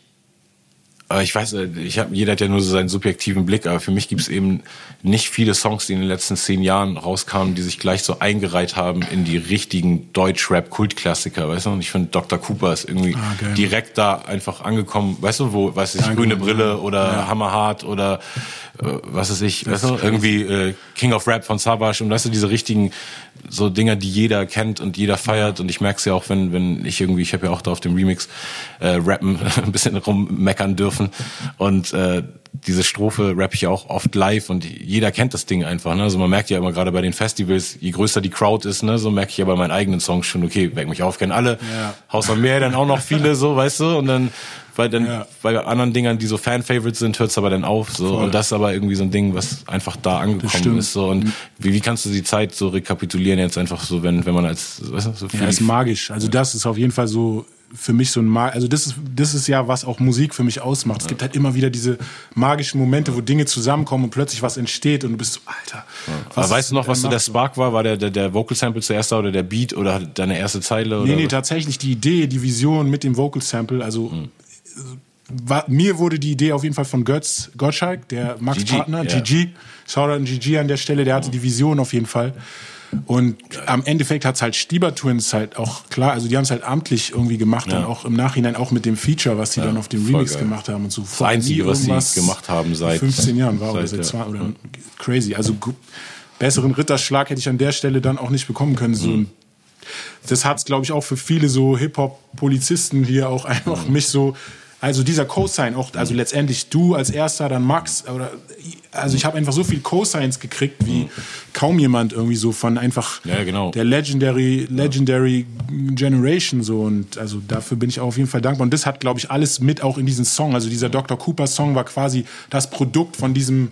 ich weiß, ich hab, jeder hat ja nur so seinen subjektiven Blick, aber für mich gibt es eben nicht viele Songs, die in den letzten zehn Jahren rauskamen, die sich gleich so eingereiht haben in die richtigen Deutsch-Rap-Kultklassiker, weißt du? Und ich finde, Dr. Cooper ist irgendwie ah, direkt da einfach angekommen, weißt du, wo, weiß ich, Grüne Brille oder ja. Hammerhart oder äh, was weiß ich, weißt du, irgendwie äh, King of Rap von Savage und weißt du, diese richtigen so Dinger, die jeder kennt und jeder feiert. Und ich merke es ja auch, wenn, wenn ich irgendwie, ich habe ja auch da auf dem Remix äh, rappen, ein bisschen rummeckern dürfen. Und äh, diese Strophe rappe ich ja auch oft live und jeder kennt das Ding einfach. Ne? Also man merkt ja immer gerade bei den Festivals, je größer die Crowd ist, ne, so merke ich ja bei meinen eigenen Songs schon, okay, weck mich auf, kennen alle. Ja. Haus am Meer dann auch noch viele, so, weißt du? Und dann weil dann ja. bei anderen Dingern, die so Fan-Favorites sind, hört es aber dann auf. So. Und das ist aber irgendwie so ein Ding, was einfach da angekommen ist. So. Und wie, wie kannst du die Zeit so rekapitulieren jetzt einfach so, wenn, wenn man als weißt du, so Ja, ist magisch. Also das ist auf jeden Fall so für mich so ein Mag also das ist das ist ja was auch Musik für mich ausmacht. Es gibt halt immer wieder diese magischen Momente, wo Dinge zusammenkommen und plötzlich was entsteht und du bist so Alter. Ja. weißt du noch, was so der Spark war? War der, der der Vocal Sample zuerst da oder der Beat oder deine erste Zeile oder? Nee, nee, tatsächlich die Idee, die Vision mit dem Vocal Sample, also mhm war, mir wurde die Idee auf jeden Fall von Götz Gottschalk, der Max-Partner, yeah. GG. Shoutout an GG an der Stelle, der hatte die Vision auf jeden Fall. Und Geil. am Endeffekt hat's halt Stieber Twins halt auch klar, also die haben es halt amtlich irgendwie gemacht, ja. dann auch im Nachhinein auch mit dem Feature, was sie ja, dann auf dem Remix geil. gemacht haben und so. Das Einzige, was sie gemacht haben seit 15 Jahren war seit, oder seit zwei, oder ja. crazy. Also besseren Ritterschlag hätte ich an der Stelle dann auch nicht bekommen können. So mhm. Das hat's, glaube ich, auch für viele so Hip-Hop-Polizisten hier auch einfach mhm. mich so also dieser Cosign auch, also letztendlich du als erster, dann Max, oder also ich habe einfach so viel Cosigns gekriegt wie mhm. kaum jemand irgendwie so von einfach ja, genau. der Legendary Legendary Generation so und also dafür bin ich auch auf jeden Fall dankbar und das hat glaube ich alles mit auch in diesen Song, also dieser Dr. Cooper Song war quasi das Produkt von diesem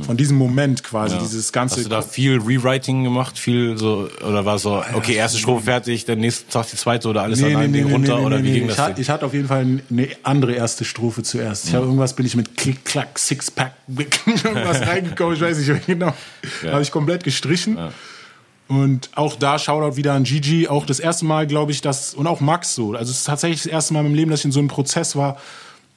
von diesem Moment quasi, ja. dieses ganze. Hast du da viel Rewriting gemacht, viel so, oder war so, okay, erste Strophe fertig, dann nächsten Tag die zweite oder alles nee, an nee, nee, runter, oder wie ging das? Ich hatte, ich hatte auf jeden Fall eine andere erste Strophe zuerst. Ich mhm. habe irgendwas, bin ich mit Klick, Klack, Sixpack, irgendwas reingekommen, ich weiß nicht genau. Ja. Habe ich komplett gestrichen. Ja. Und auch da Shoutout wieder an Gigi, auch das erste Mal, glaube ich, dass, und auch Max so. Also es ist tatsächlich das erste Mal in meinem Leben, dass ich in so einem Prozess war,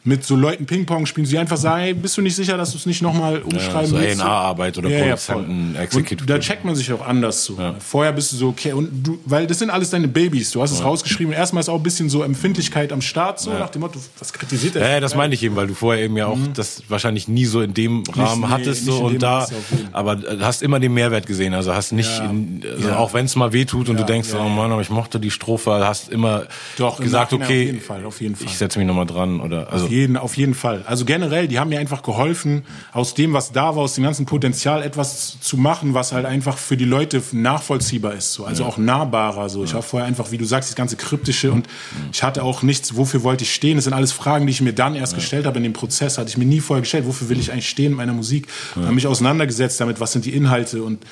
mit so Leuten Ping-Pong spielen, sie einfach sagen, bist du nicht sicher, dass du es nicht nochmal umschreiben ja, so willst? A&R-Arbeit oder ja, Produzenten, ja, Executive. Da checkt man sich auch anders so. Ja. Vorher bist du so, okay, und du, weil das sind alles deine Babys, du hast es rausgeschrieben. Erstmal ist auch ein bisschen so Empfindlichkeit am Start, so nach dem Motto, was kritisiert er? Ja, das meine ich eben, weil du vorher eben ja auch mhm. das wahrscheinlich nie so in dem Rahmen nicht, hattest nee, so und da, aber hast immer den Mehrwert gesehen, also hast nicht, in, also auch wenn es mal wehtut und du denkst, oh Mann, aber ich mochte die Strophe, hast immer Doch, gesagt, okay, auf jeden Fall, auf jeden Fall. ich setze mich nochmal dran oder, also. Auf jeden, auf jeden Fall. Also generell, die haben mir einfach geholfen, aus dem, was da war, aus dem ganzen Potenzial etwas zu machen, was halt einfach für die Leute nachvollziehbar ist. So. Also ja. auch nahbarer. So. Ich ja. war vorher einfach, wie du sagst, das ganze Kryptische und ich hatte auch nichts, wofür wollte ich stehen. Das sind alles Fragen, die ich mir dann erst ja. gestellt habe in dem Prozess. Hatte ich mir nie vorher gestellt, wofür will ich eigentlich stehen in meiner Musik? Ja. Habe mich auseinandergesetzt damit, was sind die Inhalte und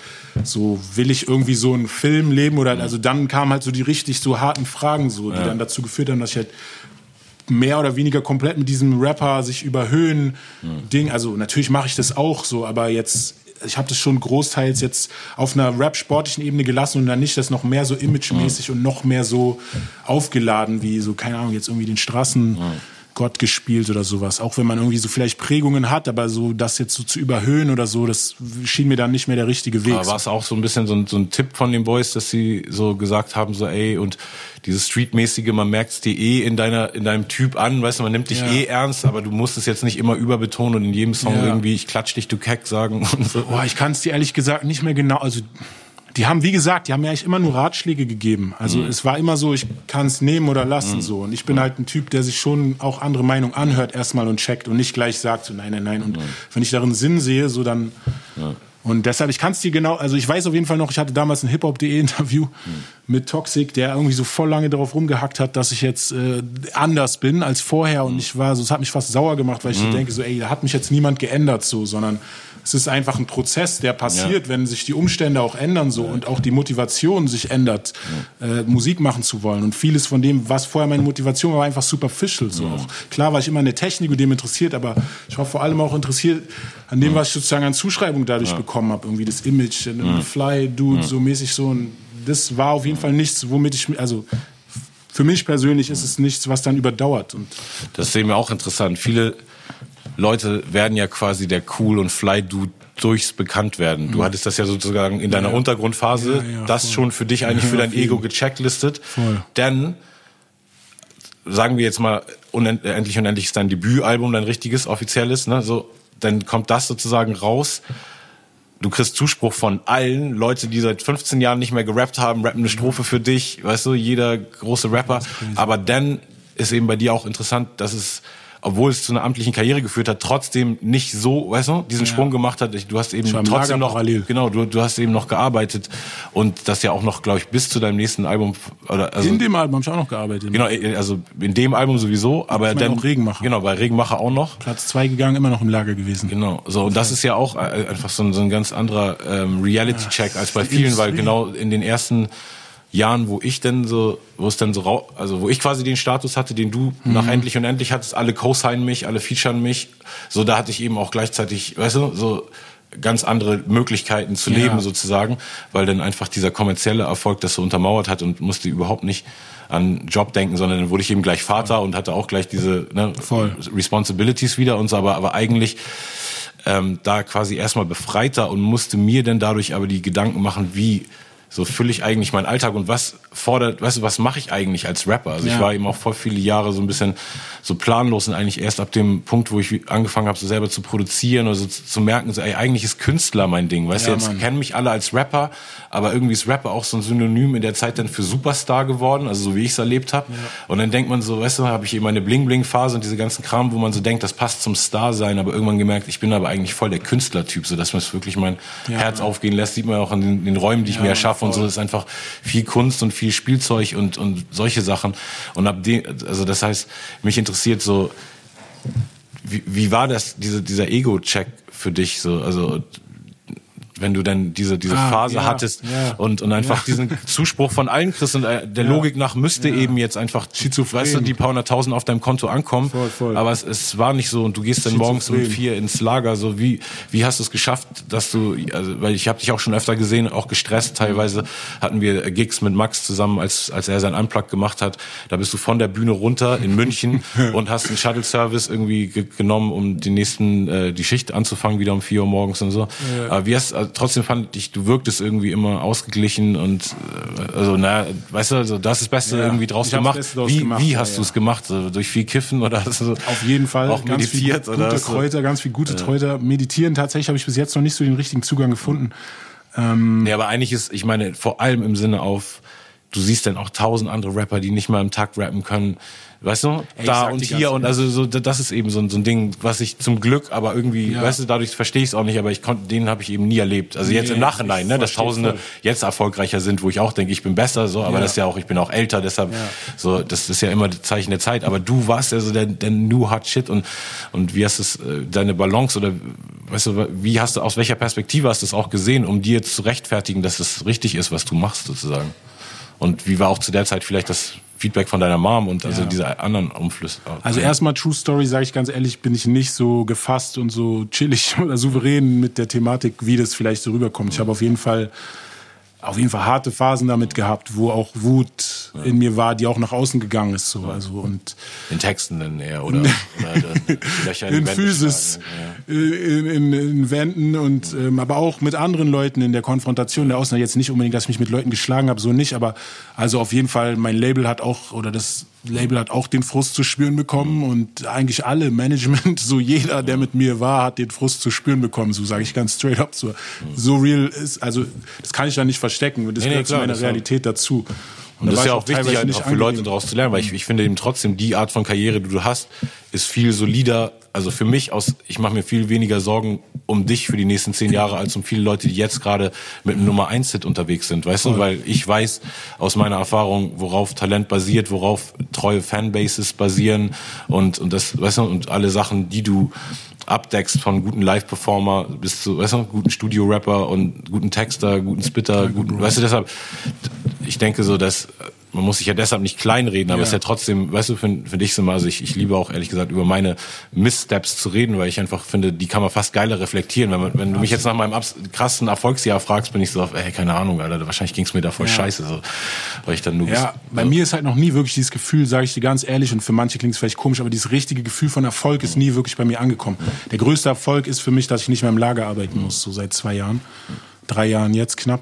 so will ich irgendwie so einen Film leben oder also dann kamen halt so die richtig so harten Fragen so, die dann dazu geführt haben, dass ich halt mehr oder weniger komplett mit diesem Rapper sich überhöhen mhm. Ding. Also natürlich mache ich das auch so, aber jetzt ich habe das schon großteils jetzt auf einer rap-sportlichen Ebene gelassen und dann nicht das noch mehr so imagemäßig mhm. und noch mehr so aufgeladen wie so, keine Ahnung, jetzt irgendwie den Straßen. Mhm. Gott gespielt oder sowas. Auch wenn man irgendwie so vielleicht Prägungen hat, aber so das jetzt so zu überhöhen oder so, das schien mir dann nicht mehr der richtige Weg. war es auch so ein bisschen so ein, so ein Tipp von den Boys, dass sie so gesagt haben, so ey, und dieses Streetmäßige, man merkt es dir eh in deiner, in deinem Typ an, weißt du, man nimmt dich ja. eh ernst, aber du musst es jetzt nicht immer überbetonen und in jedem Song ja. irgendwie, ich klatsch dich, du Keck sagen und so. Boah, ich kann es dir ehrlich gesagt nicht mehr genau, also die haben, wie gesagt, die haben mir eigentlich immer nur Ratschläge gegeben. Also mhm. es war immer so, ich kann es nehmen oder lassen mhm. so. Und ich bin halt ein Typ, der sich schon auch andere Meinungen anhört erstmal und checkt und nicht gleich sagt so nein, nein, nein. Und mhm. wenn ich darin Sinn sehe, so dann ja. Und deshalb, ich kann es dir genau, also ich weiß auf jeden Fall noch, ich hatte damals ein hiphop.de Interview mhm. Mit Toxic, der irgendwie so voll lange darauf rumgehackt hat, dass ich jetzt äh, anders bin als vorher. Und ich war so, es hat mich fast sauer gemacht, weil ich mhm. so denke, so, ey, da hat mich jetzt niemand geändert so, sondern es ist einfach ein Prozess, der passiert, ja. wenn sich die Umstände auch ändern so und auch die Motivation sich ändert, ja. äh, Musik machen zu wollen. Und vieles von dem, was vorher meine Motivation war, war einfach superficial. So auch. Klar war ich immer in der Technik und dem interessiert, aber ich war vor allem auch interessiert an dem, was ich sozusagen an Zuschreibung dadurch bekommen habe. Irgendwie das Image, mhm. Fly Dude, so mäßig so. Und das war auf jeden Fall nichts, womit ich, also für mich persönlich ist es nichts, was dann überdauert. Und das sehen wir auch interessant. Viele Leute werden ja quasi der Cool und Fly-Dude durchs Bekanntwerden. Du mhm. hattest das ja sozusagen in deiner ja, Untergrundphase, ja, ja, das schon für dich eigentlich für dein Ego gechecktlistet. Voll. Denn, sagen wir jetzt mal, unendlich unendlich ist dein Debütalbum, dein richtiges, offizielles, ne? so, dann kommt das sozusagen raus. Du kriegst Zuspruch von allen Leute, die seit 15 Jahren nicht mehr gerappt haben, rappen eine Strophe für dich, weißt du, jeder große Rapper. Aber dann ist eben bei dir auch interessant, dass es obwohl es zu einer amtlichen Karriere geführt hat, trotzdem nicht so, weißt du, diesen ja. Sprung gemacht hat. Du hast eben trotzdem noch, parallel. genau, du, du hast eben noch gearbeitet und das ja auch noch, glaube ich, bis zu deinem nächsten Album oder also in dem Album habe ich auch noch gearbeitet. Genau, also in dem Album sowieso, aber ich dann auch Regenmacher. Genau, bei Regenmacher auch noch. Platz zwei gegangen, immer noch im Lager gewesen. Genau, so und das ist ja auch äh, einfach so ein, so ein ganz anderer ähm, Reality-Check als bei vielen, weil genau in den ersten Jahren, wo ich denn so, wo es dann so, also wo ich quasi den Status hatte, den du mhm. nach endlich und endlich hattest, alle co-signen mich, alle featuren mich, so da hatte ich eben auch gleichzeitig, weißt du, so ganz andere Möglichkeiten zu ja. leben sozusagen, weil dann einfach dieser kommerzielle Erfolg das so untermauert hat und musste überhaupt nicht an Job denken, sondern dann wurde ich eben gleich Vater und hatte auch gleich diese ne, Voll. Responsibilities wieder und so, aber, aber eigentlich ähm, da quasi erstmal befreiter und musste mir dann dadurch aber die Gedanken machen, wie so fülle ich eigentlich meinen Alltag und was fordert, weißt du, was mache ich eigentlich als Rapper? Also ja. ich war eben auch vor viele Jahre so ein bisschen so planlos und eigentlich erst ab dem Punkt, wo ich angefangen habe, so selber zu produzieren oder so zu, zu merken, so, ey, eigentlich ist Künstler mein Ding. Weißt ja, du, jetzt Mann. kennen mich alle als Rapper, aber irgendwie ist Rapper auch so ein Synonym in der Zeit dann für Superstar geworden, also so wie ich es erlebt habe. Ja. Und dann denkt man so, weißt du, habe ich eben meine Bling-Bling-Phase und diese ganzen Kram, wo man so denkt, das passt zum Star sein, aber irgendwann gemerkt, ich bin aber eigentlich voll der Künstlertyp, so dass man es wirklich mein Herz Mann. aufgehen lässt, sieht man auch in den, den Räumen, die ich mir erschaffe und so das ist einfach viel Kunst und viel Spielzeug und, und solche Sachen. Und ab dem, also das heißt, mich interessiert so, wie, wie war das, diese, dieser Ego-Check für dich so? Also wenn du dann diese diese ah, Phase ja, hattest ja, und und einfach ja. diesen Zuspruch von allen kriegst und äh, der Logik nach müsste eben jetzt einfach weißt du, die paar hunderttausend auf deinem Konto ankommen. Voll, voll. aber es, es war nicht so und du gehst dann morgens um vier ins Lager. So wie wie hast du es geschafft dass du also weil ich habe dich auch schon öfter gesehen auch gestresst. Teilweise hatten wir Gigs mit Max zusammen als als er sein Unplug gemacht hat. Da bist du von der Bühne runter in München und hast einen Shuttle Service irgendwie genommen um die nächsten äh, die Schicht anzufangen wieder um vier Uhr morgens und so. Aber wie hast trotzdem fand ich, du wirktest irgendwie immer ausgeglichen und äh, also na, weißt du, also das ist das Beste ja, irgendwie draus gemacht. Draus wie, gemacht, wie hast ja, du es gemacht? So, durch viel Kiffen oder du auf jeden Fall auch ganz meditiert viel gute Kräuter, ganz viel gute Kräuter. Meditieren tatsächlich habe ich bis jetzt noch nicht so den richtigen Zugang gefunden. Ähm, nee, aber eigentlich ist, ich meine, vor allem im Sinne auf, du siehst dann auch tausend andere Rapper, die nicht mal im Takt rappen können weißt du, Ey, da und hier und also so, das ist eben so, ein so ein Ding, was ich zum Glück, aber irgendwie, ja. weißt du, dadurch verstehe ich es auch nicht, aber ich konnte, den habe ich eben nie erlebt. Also jetzt nee, im Nachhinein, ne, dass Tausende voll. jetzt erfolgreicher sind, wo ich auch denke, ich bin besser, so, aber ja. das ist ja auch, ich bin auch älter, deshalb, ja. so, das ist ja immer das Zeichen der Zeit. Aber du warst also der, der New Hot Shit und und wie hast es äh, deine Balance oder weißt du, wie hast du aus welcher Perspektive hast du es auch gesehen, um dir zu rechtfertigen, dass es richtig ist, was du machst sozusagen? Und wie war auch zu der Zeit vielleicht das Feedback von deiner Mom und also ja. diese anderen Umflüsse. Also erstmal True Story, sage ich ganz ehrlich, bin ich nicht so gefasst und so chillig oder souverän mit der Thematik, wie das vielleicht so rüberkommt. Ich habe auf jeden Fall auf jeden Fall harte Phasen damit gehabt, wo auch Wut ja. in mir war, die auch nach außen gegangen ist. So. Also, und in Texten dann eher oder, oder in, in Physis, ja. in, in, in, Wänden und ähm, aber auch mit anderen Leuten in der Konfrontation der Außen. Jetzt nicht unbedingt, dass ich mich mit Leuten geschlagen habe, so nicht, aber also auf jeden Fall, mein Label hat auch, oder das Label hat auch den Frust zu spüren bekommen und eigentlich alle Management, so jeder, der mit mir war, hat den Frust zu spüren bekommen, so sage ich ganz straight up. So, so real ist, also das kann ich da nicht verstecken, das nee, gehört nee, klar, zu meiner Realität dazu. Und das ist ja auch wichtig, auch für Leute daraus zu lernen, weil ich, ich finde eben trotzdem, die Art von Karriere, die du hast, ist viel solider. Also für mich aus, ich mache mir viel weniger Sorgen um dich für die nächsten zehn Jahre als um viele Leute, die jetzt gerade mit einem Nummer eins Hit unterwegs sind, weißt du? Weil ich weiß aus meiner Erfahrung, worauf Talent basiert, worauf treue Fanbases basieren und, und das, weißt du, und alle Sachen, die du abdeckst von guten Live-Performer bis zu, weißt du, guten Studio-Rapper und guten Texter, guten Spitter, guten, weißt du, deshalb, ich denke so, dass man muss sich ja deshalb nicht kleinreden, aber es ja. ist ja trotzdem, weißt du, finde find ich so mal, also ich, ich liebe auch ehrlich gesagt über meine Misssteps zu reden, weil ich einfach finde, die kann man fast geiler reflektieren. Wenn, man, wenn du mich jetzt nach meinem krassen Erfolgsjahr fragst, bin ich so auf, ey, keine Ahnung, Alter, wahrscheinlich ging es mir da voll ja. scheiße, so, weil ich dann nur. Ja, bei mir ist halt noch nie wirklich dieses Gefühl, sage ich dir ganz ehrlich, und für manche klingt es vielleicht komisch, aber dieses richtige Gefühl von Erfolg ist nie wirklich bei mir angekommen. Der größte Erfolg ist für mich, dass ich nicht mehr im Lager arbeiten muss, so seit zwei Jahren, drei Jahren jetzt knapp.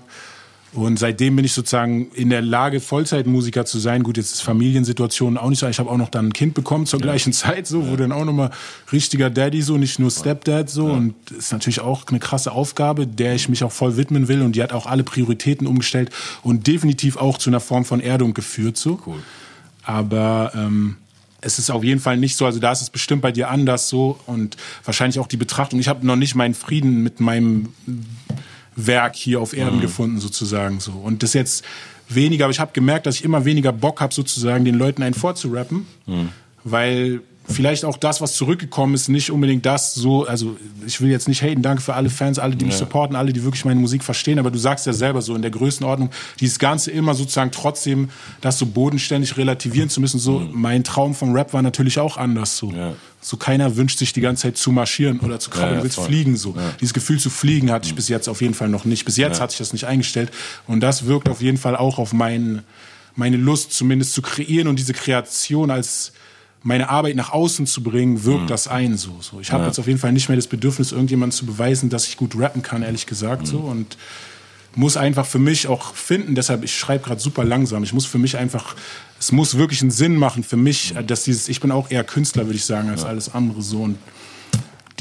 Und seitdem bin ich sozusagen in der Lage, Vollzeitmusiker zu sein. Gut, jetzt ist Familiensituation auch nicht so. Ich habe auch noch dann ein Kind bekommen zur ja. gleichen Zeit, so, wo dann auch nochmal richtiger Daddy, so, nicht nur Stepdad, so. Ja. Und das ist natürlich auch eine krasse Aufgabe, der ich mich auch voll widmen will. Und die hat auch alle Prioritäten umgestellt und definitiv auch zu einer Form von Erdung geführt, so. Cool. Aber, ähm, es ist auf jeden Fall nicht so, also da ist es bestimmt bei dir anders so und wahrscheinlich auch die Betrachtung. Ich habe noch nicht meinen Frieden mit meinem Werk hier auf Erden mhm. gefunden sozusagen so. Und das jetzt weniger, aber ich habe gemerkt, dass ich immer weniger Bock habe sozusagen den Leuten einen vorzurappen, mhm. weil vielleicht auch das, was zurückgekommen ist, nicht unbedingt das so, also ich will jetzt nicht haten, danke für alle Fans, alle, die mich supporten, alle, die wirklich meine Musik verstehen, aber du sagst ja selber so in der Größenordnung, dieses Ganze immer sozusagen trotzdem das so bodenständig relativieren zu müssen, so mhm. mein Traum vom Rap war natürlich auch anders so. Ja. So keiner wünscht sich die ganze Zeit zu marschieren oder zu krabbeln, ja, ja, willst fliegen so. Ja. Dieses Gefühl zu fliegen hatte ich mhm. bis jetzt auf jeden Fall noch nicht. Bis jetzt hatte ich das nicht eingestellt und das wirkt auf jeden Fall auch auf mein, meine Lust zumindest zu kreieren und diese Kreation als meine Arbeit nach außen zu bringen, wirkt mhm. das ein so. so. Ich habe ja. jetzt auf jeden Fall nicht mehr das Bedürfnis, irgendjemandem zu beweisen, dass ich gut rappen kann, ehrlich gesagt. Mhm. so Und muss einfach für mich auch finden, deshalb, ich schreibe gerade super langsam, ich muss für mich einfach, es muss wirklich einen Sinn machen für mich, mhm. dass dieses, ich bin auch eher Künstler, würde ich sagen, als ja. alles andere so. Und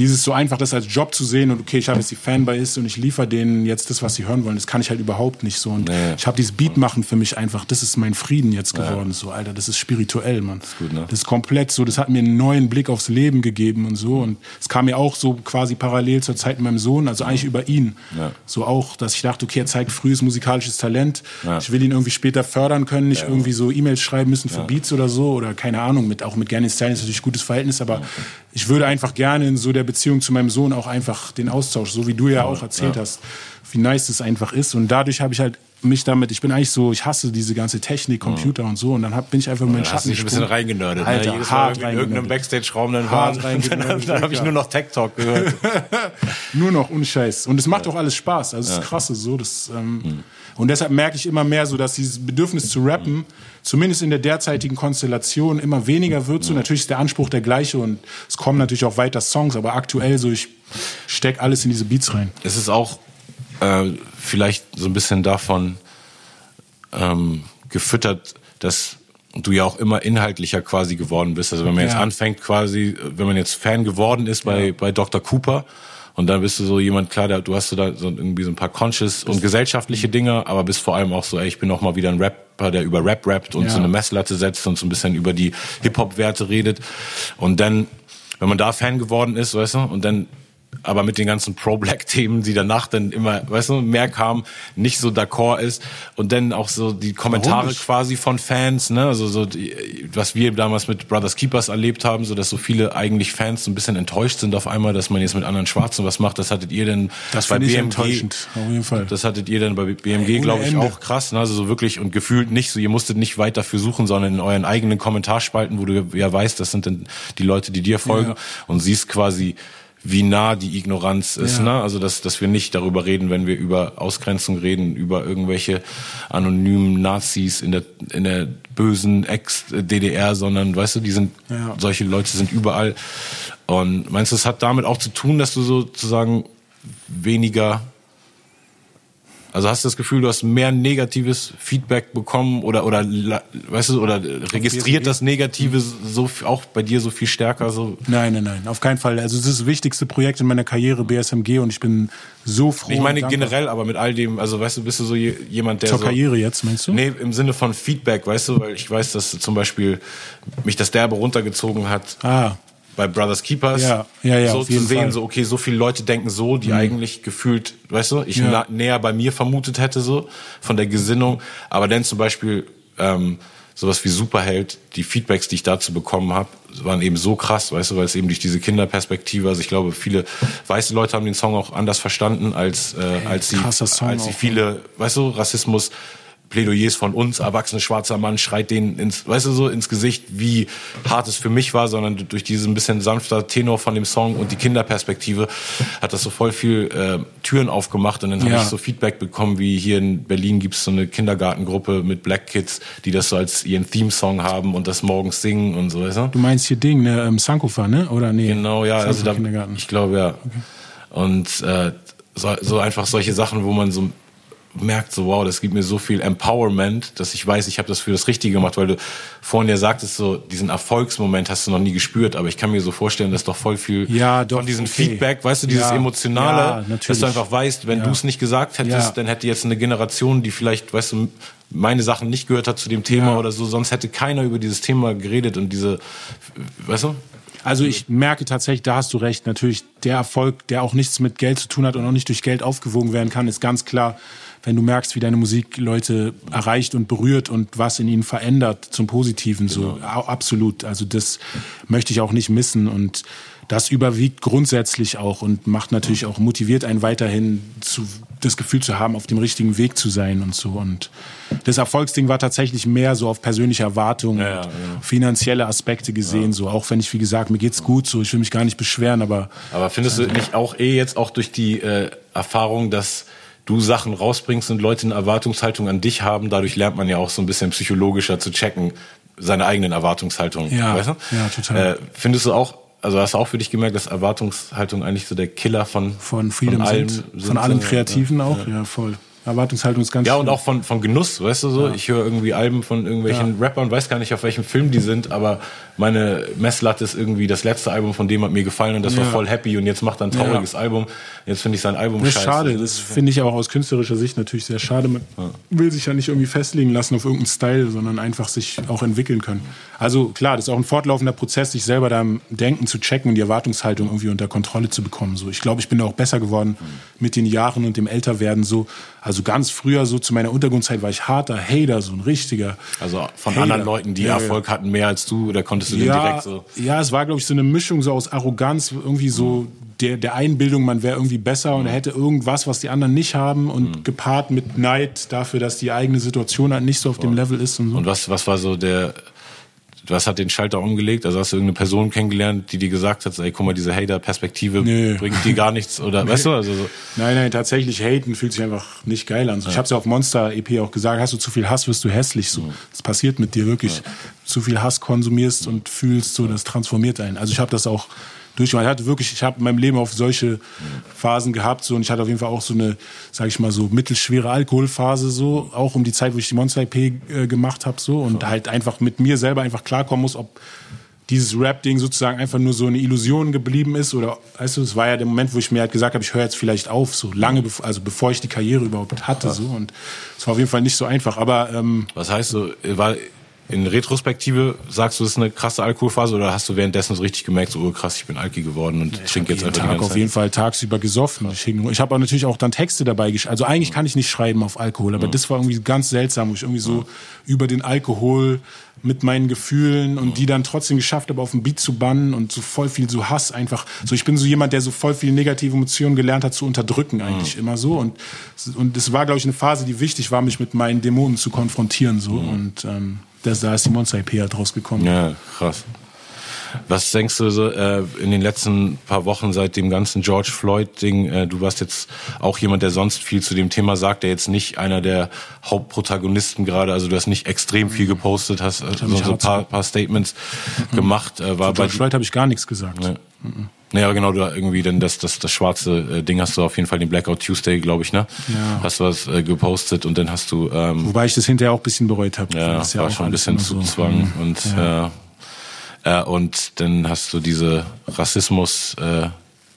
dieses so einfach, das als Job zu sehen und okay, ich habe jetzt die Fanbase und ich liefere denen jetzt das, was sie hören wollen, das kann ich halt überhaupt nicht so. Und nee. ich habe dieses Beat machen für mich einfach, das ist mein Frieden jetzt geworden. Ja. So, Alter, das ist spirituell, Mann. Das ist, gut, ne? das ist komplett so, das hat mir einen neuen Blick aufs Leben gegeben und so. Und es kam mir auch so quasi parallel zur Zeit mit meinem Sohn, also eigentlich über ihn. Ja. So auch, dass ich dachte, okay, er zeigt frühes musikalisches Talent. Ja. Ich will ihn irgendwie später fördern können, nicht irgendwie so E-Mails schreiben müssen für Beats oder so oder keine Ahnung, mit, auch mit Gernot Stein ist natürlich ein gutes Verhältnis, aber ich würde einfach gerne in so der Beziehung zu meinem Sohn auch einfach den Austausch, so wie du ja auch erzählt ja. hast, wie nice es einfach ist. Und dadurch habe ich halt mich damit, ich bin eigentlich so, ich hasse diese ganze Technik, Computer mhm. und so. Und dann hab, bin ich einfach in meinen Schatten. Hast dich ein bisschen reingenördet. Ne? Alter, ne? Jedes hart Mal in irgendeinem Backstage-Raum dann war. Dann, dann, dann habe ich nur noch Tech Talk gehört. nur noch, unscheiß. Und es macht auch alles Spaß. Also es ja. ist krasse so. Das, ähm, mhm. Und deshalb merke ich immer mehr so, dass dieses Bedürfnis zu rappen, zumindest in der derzeitigen Konstellation, immer weniger wird. So natürlich ist der Anspruch der gleiche und es kommen natürlich auch weiter Songs, aber aktuell so, ich steck alles in diese Beats rein. Es ist auch äh, vielleicht so ein bisschen davon ähm, gefüttert, dass du ja auch immer inhaltlicher quasi geworden bist. Also wenn man jetzt ja. anfängt quasi, wenn man jetzt Fan geworden ist bei, ja. bei Dr. Cooper, und dann bist du so jemand, klar, du hast so da so irgendwie so ein paar conscious und gesellschaftliche Dinge, aber bist vor allem auch so, ey, ich bin auch mal wieder ein Rapper, der über Rap rappt und ja. so eine Messlatte setzt und so ein bisschen über die Hip-Hop-Werte redet. Und dann, wenn man da Fan geworden ist, weißt du, und dann aber mit den ganzen Pro-Black-Themen, die danach dann immer, weißt du, mehr kamen, nicht so d'accord ist. Und dann auch so die Kommentare quasi von Fans, ne, also so, die, was wir damals mit Brothers Keepers erlebt haben, so dass so viele eigentlich Fans so ein bisschen enttäuscht sind auf einmal, dass man jetzt mit anderen Schwarzen was macht. Das hattet ihr denn das bei BMG, enttäuschend, auf jeden Fall. Das hattet ihr dann bei BMG, glaube ich, auch krass, ne, also so wirklich und gefühlt nicht so, ihr musstet nicht weit dafür suchen, sondern in euren eigenen Kommentarspalten, wo du ja weißt, das sind dann die Leute, die dir folgen ja. und siehst quasi, wie nah die Ignoranz ist. Ja. Ne? Also dass, dass wir nicht darüber reden, wenn wir über Ausgrenzung reden, über irgendwelche anonymen Nazis in der, in der bösen Ex-DDR, sondern weißt du, die sind, ja. solche Leute sind überall. Und meinst du, es hat damit auch zu tun, dass du sozusagen weniger Also hast du das Gefühl, du hast mehr negatives Feedback bekommen oder oder weißt du oder registriert das Negative so auch bei dir so viel stärker so? Nein, nein, nein, auf keinen Fall. Also es ist das wichtigste Projekt in meiner Karriere BSMG und ich bin so froh. Ich meine generell, aber mit all dem, also weißt du, bist du so jemand, der zur so, Karriere jetzt meinst du? Nee, im Sinne von Feedback, weißt du, weil ich weiß, dass zum Beispiel mich das derbe runtergezogen hat. Ah bei Brothers Keepers ja, ja, ja, so zu sehen, Fall. so okay, so viele Leute denken so, die mhm. eigentlich gefühlt, weißt du, ich ja. näher bei mir vermutet hätte so von der Gesinnung, aber dann zum Beispiel ähm, sowas wie Superheld, die Feedbacks, die ich dazu bekommen habe, waren eben so krass, weißt du, weil es eben durch diese Kinderperspektive, also ich glaube, viele weiße Leute haben den Song auch anders verstanden als äh, als sie als sie viele, weißt du, Rassismus Plädoyers von uns, erwachsene schwarzer Mann, schreit denen ins, weißt du so, ins Gesicht, wie hart es für mich war, sondern durch diesen bisschen sanfter Tenor von dem Song und die Kinderperspektive hat das so voll viel äh, Türen aufgemacht und dann habe ich so Feedback bekommen, wie hier in Berlin gibt's so eine Kindergartengruppe mit Black Kids, die das so als ihren Theme-Song haben und das morgens singen und so, weißt du? Du meinst hier Ding, ne, ähm, Sankofa, ne? Oder nee? Genau, ja, also da, ich glaube ja. Okay. Und äh, so, so einfach solche Sachen, wo man so merkt, so wow, das gibt mir so viel Empowerment, dass ich weiß, ich habe das für das Richtige gemacht, weil du vorhin ja sagtest, so diesen Erfolgsmoment hast du noch nie gespürt, aber ich kann mir so vorstellen, dass doch voll viel ja, doch, von diesem okay. Feedback, weißt du, dieses ja, emotionale, ja, dass du einfach weißt, wenn du es nicht gesagt hättest, dann hätte jetzt eine Generation, die vielleicht, weißt du, meine Sachen nicht gehört hat zu dem Thema oder so, sonst hätte keiner über dieses Thema geredet und diese, weißt du? Also ich merke tatsächlich, da hast du recht. Natürlich, der Erfolg, der auch nichts mit Geld zu tun hat und auch nicht durch Geld aufgewogen werden kann, ist ganz klar wenn du merkst, wie deine Musik Leute erreicht und berührt und was in ihnen verändert zum Positiven, genau. so absolut. Also das möchte ich auch nicht missen und das überwiegt grundsätzlich auch und macht natürlich auch motiviert einen weiterhin zu das Gefühl zu haben, auf dem richtigen Weg zu sein und so. Und das Erfolgsding war tatsächlich mehr so auf persönliche Erwartungen, ja, ja, finanzielle Aspekte gesehen. Ja. So auch wenn ich wie gesagt mir geht's gut, so ich will mich gar nicht beschweren, aber. Aber findest du nicht auch eh jetzt auch durch die äh, Erfahrung, dass du Sachen rausbringst und Leute eine Erwartungshaltung an dich haben. Dadurch lernt man ja auch so ein bisschen psychologischer zu checken, seine eigenen Erwartungshaltungen. Ja, weißt du? ja total. Äh, findest du auch, also hast du auch für dich gemerkt, dass Erwartungshaltung eigentlich so der Killer von, von, von allem sind, von allem Kreativen ja, auch? Ja. ja, voll. Erwartungshaltung ist ganz Ja, und auch von, von Genuss, weißt du so? Ja. Ich höre irgendwie Alben von irgendwelchen ja. Rappern, weiß gar nicht, auf welchem Film die sind, aber meine Messlatte ist irgendwie das letzte Album von dem hat mir gefallen und das ja. war voll happy und jetzt macht er ein trauriges Album. Jetzt finde ich sein Album das ist scheiße. schade, das finde ich auch aus künstlerischer Sicht natürlich sehr schade. Man will sich ja nicht irgendwie festlegen lassen auf irgendeinen Style, sondern einfach sich auch entwickeln können. Also klar, das ist auch ein fortlaufender Prozess, sich selber da im Denken zu checken und die Erwartungshaltung irgendwie unter Kontrolle zu bekommen. So, ich glaube, ich bin da auch besser geworden mit den Jahren und dem Älterwerden so. Also ganz früher, so zu meiner Untergrundzeit, war ich harter Hater, so ein richtiger. Also von Hater. anderen Leuten, die ja, Erfolg hatten, mehr als du, oder konntest du ja, den direkt so? Ja, es war, glaube ich, so eine Mischung so aus Arroganz, irgendwie so der, der Einbildung, man wäre irgendwie besser und er hätte irgendwas, was die anderen nicht haben und mhm. gepaart mit Neid dafür, dass die eigene Situation halt nicht so auf dem Level ist. Und, so. und was, was war so der was hat den Schalter umgelegt? Also hast du irgendeine Person kennengelernt, die dir gesagt hat, ey, guck mal, diese Hater-Perspektive nee. bringt dir gar nichts oder nee. weißt du? Also so. Nein, nein, tatsächlich haten fühlt sich einfach nicht geil an. Ja. Ich habe es ja auf Monster EP auch gesagt, hast du zu viel Hass, wirst du hässlich. So, mhm. das passiert mit dir wirklich. Ja. Zu viel Hass konsumierst und fühlst, so, das transformiert einen. Also ich habe das auch durchgemacht. Ich hatte wirklich, ich habe in meinem Leben auf solche Phasen gehabt so und ich hatte auf jeden Fall auch so eine, sag ich mal so mittelschwere Alkoholphase so, auch um die Zeit, wo ich die Monster EP äh, gemacht habe so und halt einfach mit mir selber einfach klarkommen muss, ob dieses Rap-Ding sozusagen einfach nur so eine Illusion geblieben ist oder, weißt du, es war ja der Moment, wo ich mir halt gesagt habe, ich höre jetzt vielleicht auf, so lange, bevor, also bevor ich die Karriere überhaupt hatte, so und es war auf jeden Fall nicht so einfach, aber ähm, was heißt so, war in Retrospektive sagst du, das ist eine krasse Alkoholphase oder hast du währenddessen so richtig gemerkt, so oh, krass, ich bin alki geworden und ich trinke jetzt einfach Tag auf jeden Fall tagsüber gesoffen. Ich, ich habe natürlich auch dann Texte dabei geschrieben. Also eigentlich kann ich nicht schreiben auf Alkohol, aber ja. das war irgendwie ganz seltsam, wo ich irgendwie so ja. über den Alkohol mit meinen Gefühlen und die dann trotzdem geschafft habe, auf den Beat zu bannen und so voll viel so Hass einfach. So, ich bin so jemand, der so voll viel negative Emotionen gelernt hat zu unterdrücken eigentlich immer so und und es war glaube ich eine Phase, die wichtig war, mich mit meinen Dämonen zu konfrontieren so und ähm, das, da ist die Monster EP halt rausgekommen. Ja, krass. Was denkst du so äh, in den letzten paar Wochen seit dem ganzen George Floyd-Ding? Äh, du warst jetzt auch jemand, der sonst viel zu dem Thema sagt, der jetzt nicht einer der Hauptprotagonisten gerade, also du hast nicht extrem viel gepostet, hast äh, so, so ein paar, paar Statements mhm. gemacht. Äh, war zu George Floyd habe ich gar nichts gesagt. Ja. Mhm. Naja, genau, du irgendwie dann das, das, das schwarze äh, Ding hast du auf jeden Fall den Blackout Tuesday, glaube ich, ne? Ja. Hast du was äh, gepostet und dann hast du ähm, Wobei ich das hinterher auch ein bisschen bereut habe. ja, Das war auch schon ein bisschen zu so. zwang Mhm. und ja. Äh, und dann hast du diese Rassismus äh,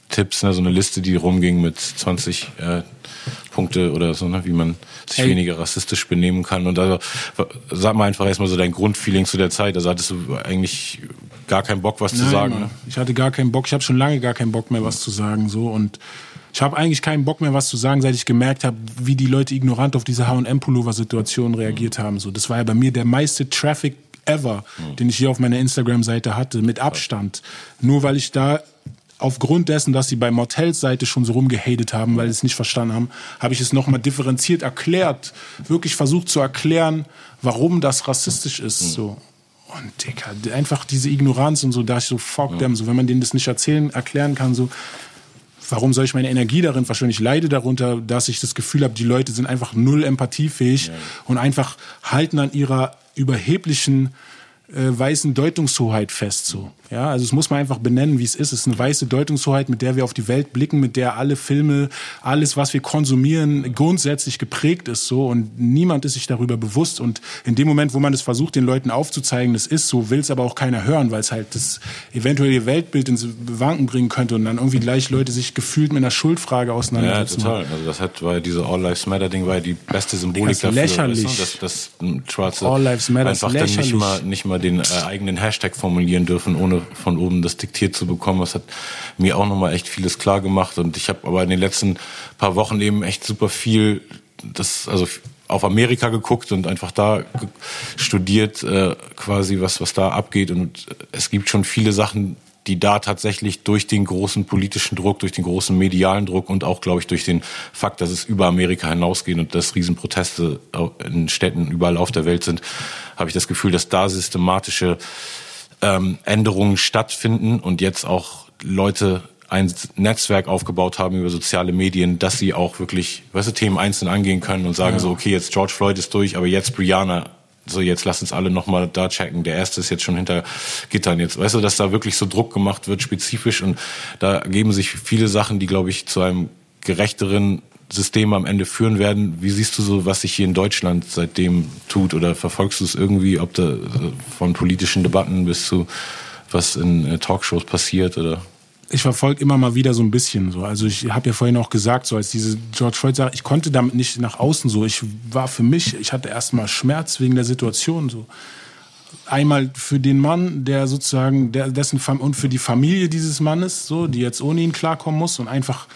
Tipps, ne, so eine Liste, die rumging mit 20 äh, Punkte oder so, ne, wie man sich Ey. weniger rassistisch benehmen kann. Und also sag mal einfach erstmal so dein Grundfeeling zu der Zeit. Also hattest du eigentlich gar keinen Bock, was zu Nein, sagen. Mann. Ne? Ich hatte gar keinen Bock. Ich habe schon lange gar keinen Bock mehr, was zu sagen. So und ich habe eigentlich keinen Bock mehr, was zu sagen, seit ich gemerkt habe, wie die Leute ignorant auf diese H&M-Pullover-Situation reagiert haben. So, das war ja bei mir der meiste Traffic ever, den ich hier auf meiner Instagram-Seite hatte, mit Abstand. Nur weil ich da aufgrund dessen, dass sie bei Mortels Seite schon so rumgehatet haben, weil sie es nicht verstanden haben, habe ich es nochmal differenziert erklärt, wirklich versucht zu erklären, warum das rassistisch ist. So. Und Digga, einfach diese Ignoranz und so, da ich so, fuck them, so, wenn man denen das nicht erzählen, erklären kann, so, warum soll ich meine Energie darin verschwenden? Ich leide darunter, dass ich das Gefühl habe, die Leute sind einfach null empathiefähig und einfach halten an ihrer überheblichen weißen Deutungshoheit fest. So. Ja, also es muss man einfach benennen, wie es ist. Es ist eine weiße Deutungshoheit, mit der wir auf die Welt blicken, mit der alle Filme, alles, was wir konsumieren, grundsätzlich geprägt ist. So und niemand ist sich darüber bewusst. Und in dem Moment, wo man es versucht, den Leuten aufzuzeigen, das ist so, will es aber auch keiner hören, weil es halt das eventuell ihr Weltbild ins Wanken bringen könnte und dann irgendwie gleich Leute sich gefühlt mit einer Schuldfrage Ja, auseinandersetzen. total. Also das hat, ja diese All Lives Matter Ding war ja die beste Symbolik Das ist dafür. lächerlich. Du? Dass, dass ein Schwarze All Lives Matter ist einfach dann nicht lächerlich. mal, nicht mal den äh, eigenen Hashtag formulieren dürfen, ohne von oben das diktiert zu bekommen. Das hat mir auch nochmal echt vieles klar gemacht. Und ich habe aber in den letzten paar Wochen eben echt super viel das, also auf Amerika geguckt und einfach da studiert, äh, quasi was, was da abgeht. Und es gibt schon viele Sachen, die da tatsächlich durch den großen politischen Druck, durch den großen medialen Druck und auch, glaube ich, durch den Fakt, dass es über Amerika hinausgeht und dass Riesenproteste in Städten überall auf der Welt sind, habe ich das Gefühl, dass da systematische ähm, Änderungen stattfinden und jetzt auch Leute ein Netzwerk aufgebaut haben über soziale Medien, dass sie auch wirklich, weißt du, Themen einzeln angehen können und sagen so, okay, jetzt George Floyd ist durch, aber jetzt Brianna, so jetzt lass uns alle nochmal da checken. Der erste ist jetzt schon hinter Gittern jetzt. Weißt du, dass da wirklich so Druck gemacht wird, spezifisch und da geben sich viele Sachen, die, glaube ich, zu einem gerechteren System am Ende führen werden. Wie siehst du so, was sich hier in Deutschland seitdem tut oder verfolgst du es irgendwie, ob da äh, von politischen Debatten bis zu was in äh, Talkshows passiert oder? Ich verfolge immer mal wieder so ein bisschen so. Also ich habe ja vorhin auch gesagt, so als diese George Floyd Sache, ich konnte damit nicht nach außen so. Ich war für mich, ich hatte erstmal Schmerz wegen der Situation so. Einmal für den Mann, der sozusagen, der, dessen und für die Familie dieses Mannes, so, die jetzt ohne ihn klarkommen muss und einfach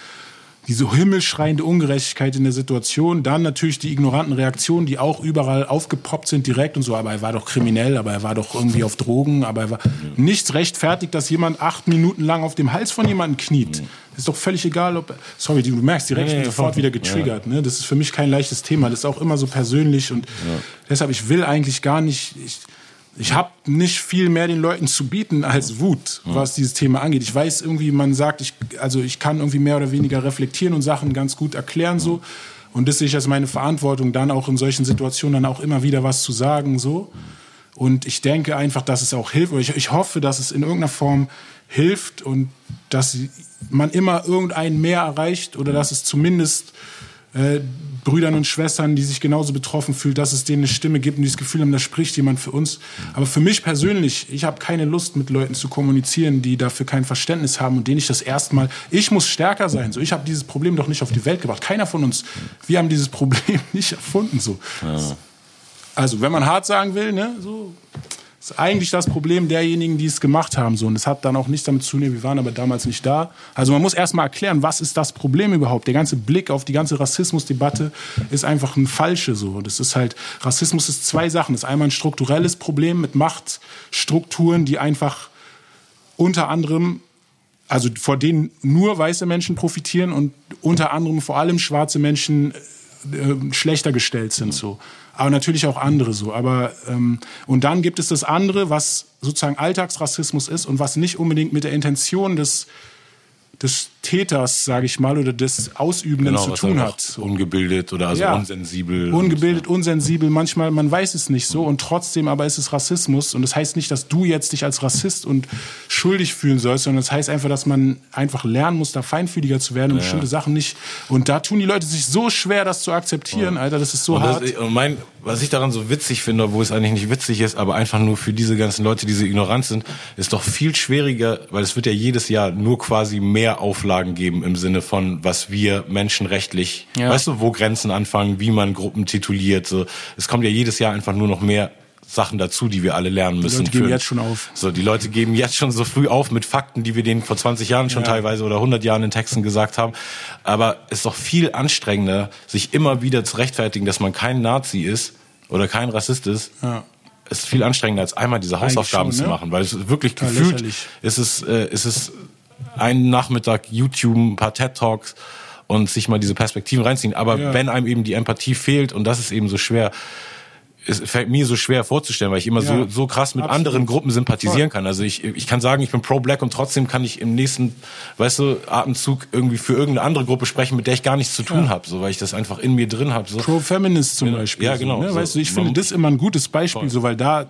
diese himmelschreiende Ungerechtigkeit in der Situation, dann natürlich die ignoranten Reaktionen, die auch überall aufgepoppt sind direkt und so, aber er war doch kriminell, aber er war doch irgendwie auf Drogen, aber er war nichts rechtfertigt, dass jemand acht Minuten lang auf dem Hals von jemandem kniet. Ist doch völlig egal, ob sorry, du merkst direkt, ich bin sofort wieder getriggert. Ne? Das ist für mich kein leichtes Thema. Das ist auch immer so persönlich und deshalb ich will eigentlich gar nicht. Ich, ich habe nicht viel mehr den Leuten zu bieten als Wut, was dieses Thema angeht. Ich weiß irgendwie, man sagt, ich, also ich kann irgendwie mehr oder weniger reflektieren und Sachen ganz gut erklären so. Und das sehe ich als meine Verantwortung, dann auch in solchen Situationen dann auch immer wieder was zu sagen so. Und ich denke einfach, dass es auch hilft. Ich, ich hoffe, dass es in irgendeiner Form hilft und dass man immer irgendeinen mehr erreicht oder dass es zumindest äh, Brüdern und Schwestern, die sich genauso betroffen fühlen, dass es denen eine Stimme gibt und die das Gefühl haben, da spricht jemand für uns. Aber für mich persönlich, ich habe keine Lust, mit Leuten zu kommunizieren, die dafür kein Verständnis haben und denen ich das erstmal, ich muss stärker sein. So, ich habe dieses Problem doch nicht auf die Welt gebracht. Keiner von uns, wir haben dieses Problem nicht erfunden. So. Also, wenn man hart sagen will, ne, so, ist eigentlich das Problem derjenigen, die es gemacht haben. So. Und das hat dann auch nichts damit zu tun, wir waren aber damals nicht da. Also man muss erstmal erklären, was ist das Problem überhaupt? Der ganze Blick auf die ganze Rassismusdebatte ist einfach ein falsche. So. Das ist halt, Rassismus ist zwei Sachen. Das ist einmal ein strukturelles Problem mit Machtstrukturen, die einfach unter anderem also vor denen nur weiße Menschen profitieren und unter anderem vor allem schwarze Menschen äh, schlechter gestellt sind so. Aber natürlich auch andere so. Aber ähm, und dann gibt es das andere, was sozusagen Alltagsrassismus ist und was nicht unbedingt mit der Intention des des Täters, sage ich mal, oder des Ausübenden Genau, zu tun hat. Ungebildet oder also Ja. unsensibel. Ungebildet, unsensibel, manchmal, man weiß es nicht so und trotzdem aber ist es Rassismus und das heißt nicht, dass du jetzt dich als Rassist und schuldig fühlen sollst, sondern das heißt einfach, dass man einfach lernen muss, da feinfühliger zu werden und bestimmte Sachen nicht und da tun die Leute sich so schwer, das zu akzeptieren, Alter, das ist so Und, hart. das, und mein, was ich daran so witzig finde, obwohl es eigentlich nicht witzig ist, aber einfach nur für diese ganzen Leute, die so ignorant sind, ist doch viel schwieriger, weil es wird ja jedes Jahr nur quasi mehr Auflagen geben im Sinne von, was wir menschenrechtlich, Ja. weißt du, wo Grenzen anfangen, wie man Gruppen tituliert, so. Es kommt ja jedes Jahr einfach nur noch mehr Sachen dazu, die wir alle lernen müssen. Leute geben für- jetzt schon auf. So, die Leute geben jetzt schon so früh auf mit Fakten, die wir denen vor 20 Jahren schon Ja. teilweise oder 100 Jahren in Texten gesagt haben. Aber es ist doch viel anstrengender, sich immer wieder zu rechtfertigen, dass man kein Nazi ist oder kein Rassist ist. Ja. Es ist viel anstrengender, als einmal diese Hausaufgaben schon, zu ne? machen, weil es wirklich Total gefühlt lächerlich. ist es, äh, ist es einen Nachmittag YouTube, ein paar TED Talks und sich mal diese Perspektiven reinziehen. Aber Ja. wenn einem eben die Empathie fehlt und das ist eben so schwer, es fällt mir so schwer vorzustellen, weil ich immer so, Ja, so krass mit absolut. anderen Gruppen sympathisieren Voll. kann. Also ich, ich kann sagen, ich bin pro-black und trotzdem kann ich im nächsten, weißt du, Atemzug irgendwie für irgendeine andere Gruppe sprechen, mit der ich gar nichts zu tun habe, so weil ich das einfach in mir drin habe. So. Pro-Feminist zum Ja, Beispiel. ja, genau. So, ne? So, Weißt du, ich finde das immer ein gutes Beispiel, so, weil da,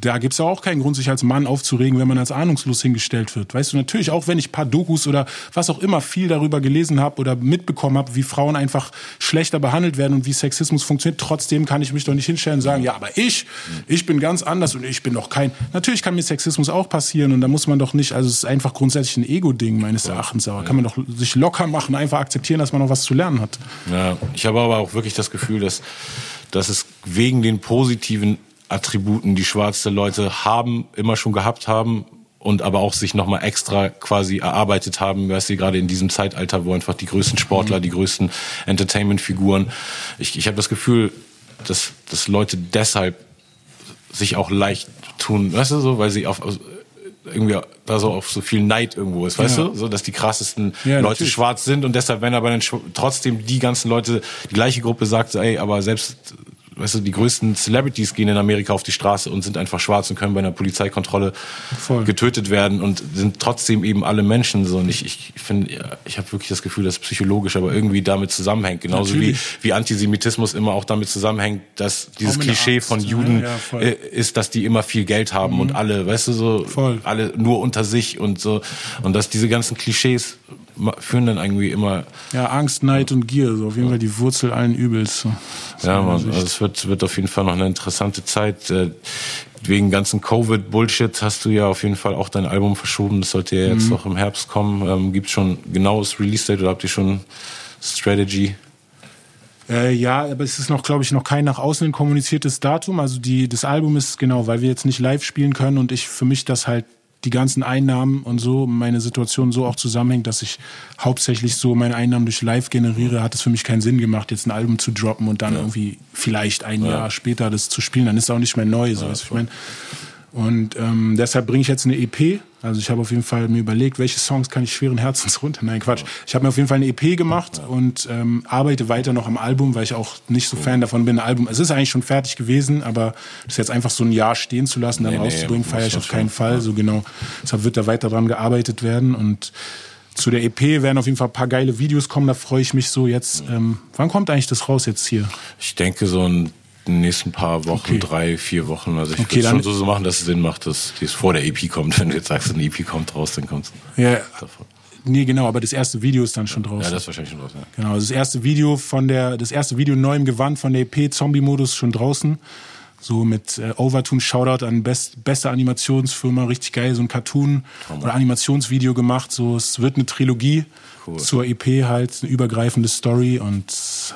da gibt's ja auch keinen Grund, sich als Mann aufzuregen, wenn man als ahnungslos hingestellt wird. Weißt du, natürlich, auch wenn ich ein paar Dokus oder was auch immer viel darüber gelesen habe oder mitbekommen habe, wie Frauen einfach schlechter behandelt werden und wie Sexismus funktioniert, trotzdem kann ich mich doch nicht hinstellen und sagen, ja, aber ich, ich bin ganz anders und ich bin doch kein. Natürlich kann mir Sexismus auch passieren und da muss man doch nicht, also es ist einfach grundsätzlich ein Ego-Ding meines Erachtens, aber kann man doch sich locker machen, einfach akzeptieren, dass man noch was zu lernen hat. Ja, ich habe aber auch wirklich das Gefühl, dass, dass es wegen den positiven Attributen, die schwarze Leute haben, immer schon gehabt haben und aber auch sich nochmal extra quasi erarbeitet haben, weißt du, gerade in diesem Zeitalter, wo einfach die größten Sportler, die größten Entertainment-Figuren, ich, ich habe das Gefühl, dass, dass Leute deshalb sich auch leicht tun, weißt du, so, weil sie auf, irgendwie da so auf so viel Neid irgendwo ist, weißt Ja. du, so dass die krassesten Ja, Leute natürlich. schwarz sind und deshalb, wenn aber dann trotzdem die ganzen Leute, die gleiche Gruppe sagt, ey, aber selbst, weißt du, die größten Celebrities gehen in Amerika auf die Straße und sind einfach schwarz und können bei einer Polizeikontrolle Voll. getötet werden und sind trotzdem eben alle Menschen so und ich, ich finde, ja, ich habe wirklich das Gefühl, dass es psychologisch aber irgendwie damit zusammenhängt, genauso wie, Natürlich. wie Antisemitismus immer auch damit zusammenhängt, dass dieses Klischee Angst, von ja, Juden ja, voll. äh, ist, dass die immer viel Geld haben und alle, weißt du, so Voll. alle nur unter sich und so und dass diese ganzen Klischees führen dann irgendwie immer Ja, Angst, Neid und Gier, so auf jeden Fall die Wurzel allen Übels. So. Ja, man, also es wird, wird auf jeden Fall noch eine interessante Zeit. Äh, Wegen ganzen Covid-Bullshit hast du ja auf jeden Fall auch dein Album verschoben. Das sollte ja Mhm. jetzt noch im Herbst kommen. Ähm, Gibt schon genaues Release-Date oder habt ihr schon Strategy? Äh, ja, aber es ist noch, glaube ich, noch kein nach außen kommuniziertes Datum. Also die, das Album ist genau, weil wir jetzt nicht live spielen können und ich für mich das halt die ganzen Einnahmen und so, meine Situation so auch zusammenhängt, dass ich hauptsächlich so meine Einnahmen durch Live generiere, hat es für mich keinen Sinn gemacht, jetzt ein Album zu droppen und dann irgendwie vielleicht ein Jahr später das zu spielen. Dann ist es auch nicht mehr neu, so was ich meine. Und ähm, deshalb bringe ich jetzt eine EP. Also ich habe auf jeden Fall mir überlegt, welche Songs kann ich schweren Herzens runter. Nein, Quatsch. Ich habe mir auf jeden Fall eine EP gemacht und ähm, arbeite weiter noch am Album, weil ich auch nicht so Fan davon bin. Ein Album, es ist eigentlich schon fertig gewesen, aber das jetzt einfach so ein Jahr stehen zu lassen, dann Nee, nee, rauszubringen, muss feiere ich auf keinen Fall. So genau. Deshalb wird da weiter dran gearbeitet werden und zu der EP werden auf jeden Fall ein paar geile Videos kommen. Da freue ich mich so jetzt. Ähm, wann kommt eigentlich das raus jetzt hier? Ich denke so in den nächsten paar Wochen, Okay. drei, vier Wochen. Also ich Okay, würde es schon so, so machen, dass es Sinn macht, dass die es vor der EP kommt. Wenn du jetzt sagst, eine EP kommt raus, dann kommt Ja, nee, genau, aber das erste Video ist dann schon draußen. Ja, das ist wahrscheinlich schon raus. Ja. Genau, das erste Video von der, das erste Video neu im Gewand von der EP Zombie-Modus schon draußen. So mit äh, Overtune Shoutout an best, beste Animationsfirma, richtig geil, so ein Cartoon oder Animationsvideo gemacht. So, es wird eine Trilogie Cool. zur EP halt, eine übergreifende Story und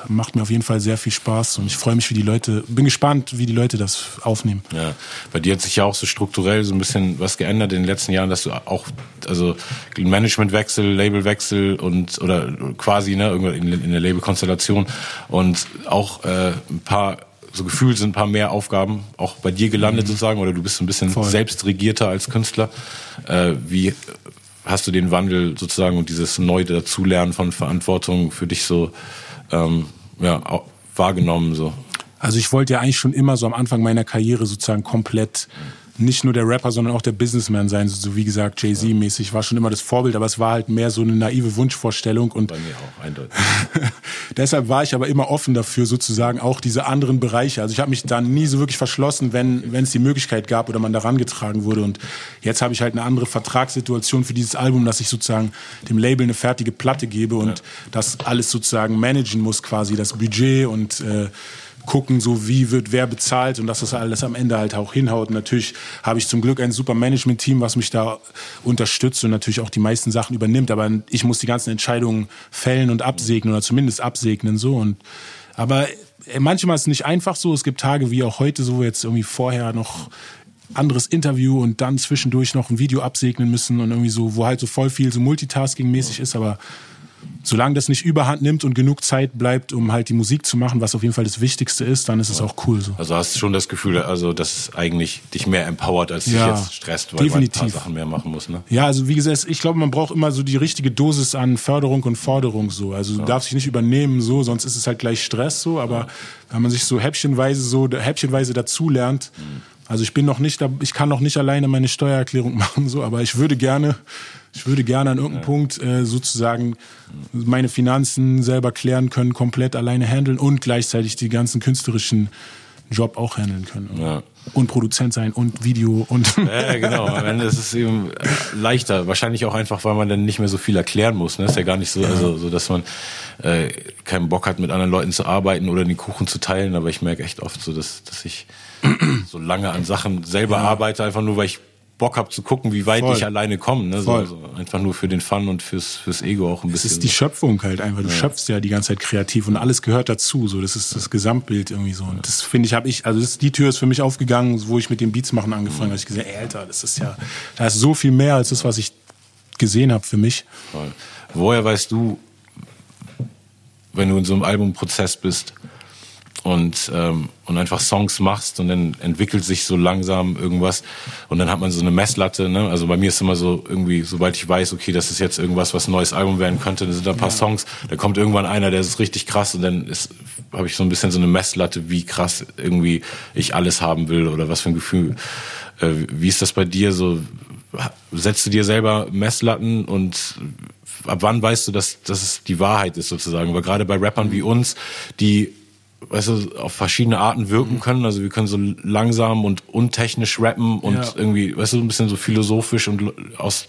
macht mir auf jeden Fall sehr viel Spaß und ich freue mich, wie die Leute, bin gespannt, wie die Leute das aufnehmen. Ja, bei dir hat sich ja auch so strukturell so ein bisschen was geändert in den letzten Jahren, dass du auch, also Managementwechsel, Labelwechsel und oder quasi ne irgendwann in, in der Labelkonstellation und auch äh, ein paar so gefühlt sind ein paar mehr Aufgaben auch bei dir gelandet sozusagen oder du bist so ein bisschen Voll. selbstregierter als Künstler. Äh, wie hast du den Wandel sozusagen und dieses neue Dazulernen von Verantwortung für dich so ähm, ja wahrgenommen so? Also ich wollte ja eigentlich schon immer so am Anfang meiner Karriere sozusagen komplett nicht nur der Rapper, sondern auch der Businessman sein. So wie gesagt, Jay-Z-mäßig war schon immer das Vorbild, aber es war halt mehr so eine naive Wunschvorstellung. Und Bei mir auch, eindeutig. deshalb war ich aber immer offen dafür, sozusagen auch diese anderen Bereiche. Also ich habe mich da nie so wirklich verschlossen, wenn wenn es die Möglichkeit gab oder man da rangetragen wurde. Und jetzt habe ich halt eine andere Vertragssituation für dieses Album, dass ich sozusagen dem Label eine fertige Platte gebe und das alles sozusagen managen muss, quasi das Budget und äh, gucken, so wie wird wer bezahlt und dass das alles am Ende halt auch hinhaut. Und natürlich habe ich zum Glück ein super Management-Team, was mich da unterstützt und natürlich auch die meisten Sachen übernimmt. Aber ich muss die ganzen Entscheidungen fällen und absegnen oder zumindest absegnen so. Und aber äh, manchmal ist es nicht einfach so. Es gibt Tage wie auch heute, so jetzt irgendwie vorher noch anderes Interview und dann zwischendurch noch ein Video absegnen müssen und irgendwie so, wo halt so voll viel so Multitasking-mäßig ist, aber solange das nicht überhand nimmt und genug Zeit bleibt, um halt die Musik zu machen, was auf jeden Fall das Wichtigste ist, dann ist es auch cool so. Also hast du schon das Gefühl, also dass es eigentlich dich mehr empowert, als dich Ja, jetzt stresst, weil definitiv. man ein paar Sachen mehr machen muss, ne? Ja, also wie gesagt, ich glaube, man braucht immer so die richtige Dosis an Förderung und Forderung so. Also du darfst dich nicht übernehmen so, sonst ist es halt gleich Stress so. Aber wenn man sich so häppchenweise so häppchenweise dazulernt, also ich bin noch nicht, ich kann noch nicht alleine meine Steuererklärung machen so, aber ich würde gerne, ich würde gerne an irgendeinem Punkt äh, sozusagen meine Finanzen selber klären können, komplett alleine handeln und gleichzeitig die ganzen künstlerischen Job auch handeln können. Ja. Und Produzent sein und Video und Ja, genau. Am Ende ist es eben leichter. Wahrscheinlich auch einfach, weil man dann nicht mehr so viel erklären muss. Ne? Ist ja gar nicht so, also, so dass man äh, keinen Bock hat, mit anderen Leuten zu arbeiten oder den Kuchen zu teilen. Aber ich merke echt oft so, dass, dass ich so lange an Sachen selber arbeite, einfach nur, weil ich Bock habe zu gucken, wie weit Voll. ich alleine komme. Ne? So, Voll. so einfach nur für den Fun und fürs, fürs Ego auch ein bisschen. ist die Schöpfung halt einfach. Du schöpfst ja die ganze Zeit kreativ und alles gehört dazu. So, das ist das Gesamtbild irgendwie so. Und das finde ich, habe ich, also das, die Tür ist für mich aufgegangen, wo ich mit dem Beats machen angefangen habe. Ich gesehen, ey, Alter, das ist ja, da ist so viel mehr als das, was ich gesehen habe für mich. Voll. Woher weißt du, wenn du in so einem Albumprozess bist und, ähm, und einfach Songs machst und dann entwickelt sich so langsam irgendwas und dann hat man so eine Messlatte. Ne? Also bei mir ist immer so irgendwie, sobald ich weiß, okay, das ist jetzt irgendwas, was ein neues Album werden könnte, dann sind da ein paar Songs, da kommt irgendwann einer, der ist richtig krass und dann ist habe ich so ein bisschen so eine Messlatte, wie krass irgendwie ich alles haben will oder was für ein Gefühl. Äh, wie ist das bei dir so? Setzt du dir selber Messlatten und ab wann weißt du, dass, dass es die Wahrheit ist sozusagen? Weil gerade bei Rappern wie uns, die weißt du, auf verschiedene Arten wirken können. Also wir können so langsam und untechnisch rappen und Ja. irgendwie, weißt du, ein bisschen so philosophisch und aus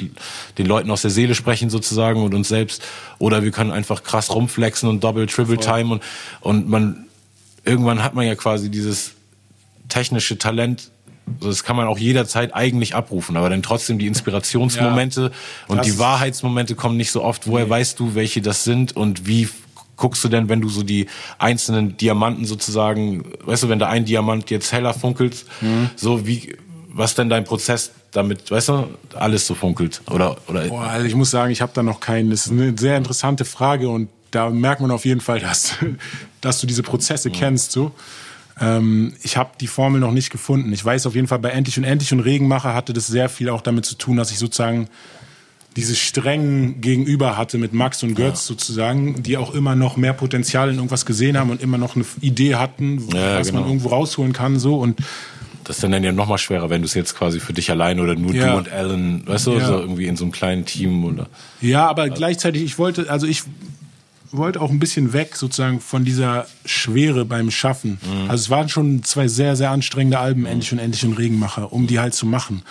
den Leuten aus der Seele sprechen sozusagen und uns selbst. Oder wir können einfach krass rumflexen und Double, Triple Time und, und man, irgendwann hat man ja quasi dieses technische Talent, das kann man auch jederzeit eigentlich abrufen, aber dann trotzdem die Inspirationsmomente und Das die Wahrheitsmomente kommen nicht so oft. Woher weißt du, welche das sind und wie guckst du denn, wenn du so die einzelnen Diamanten sozusagen, weißt du, wenn da ein Diamant jetzt heller funkelt, Mhm. so wie, was denn dein Prozess damit, weißt du, alles so funkelt oder oder Boah, also ich muss sagen, ich habe da noch keinen. Das ist eine sehr interessante Frage und da merkt man auf jeden Fall, dass, dass du diese Prozesse kennst. So. Ähm, ich habe die Formel noch nicht gefunden. Ich weiß auf jeden Fall, bei Endlich und Endlich und Regenmacher hatte das sehr viel auch damit zu tun, dass ich sozusagen diese strengen Gegenüber hatte mit Max und Götz sozusagen, die auch immer noch mehr Potenzial in irgendwas gesehen haben und immer noch eine Idee hatten, Ja, was genau. man irgendwo rausholen kann. So und das ist dann ja noch mal schwerer, wenn du es jetzt quasi für dich allein oder nur Ja. du und Alan, weißt du, Ja. so irgendwie in so einem kleinen Team oder Ja, aber gleichzeitig, ich wollte, also ich wollte auch ein bisschen weg sozusagen von dieser Schwere beim Schaffen. Also es waren schon zwei sehr, sehr anstrengende Alben, Endlich und Endlich und Regenmacher, um die halt zu machen.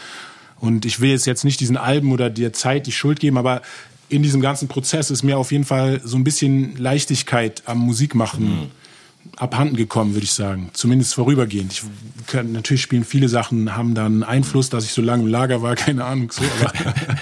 Und ich will jetzt, jetzt nicht diesen Alben oder der Zeit die Schuld geben, aber in diesem ganzen Prozess ist mir auf jeden Fall so ein bisschen Leichtigkeit am Musikmachen abhanden gekommen, würde ich sagen. Zumindest vorübergehend. Ich kann, natürlich spielen viele Sachen, haben dann Einfluss, dass ich so lange im Lager war, keine Ahnung. So, aber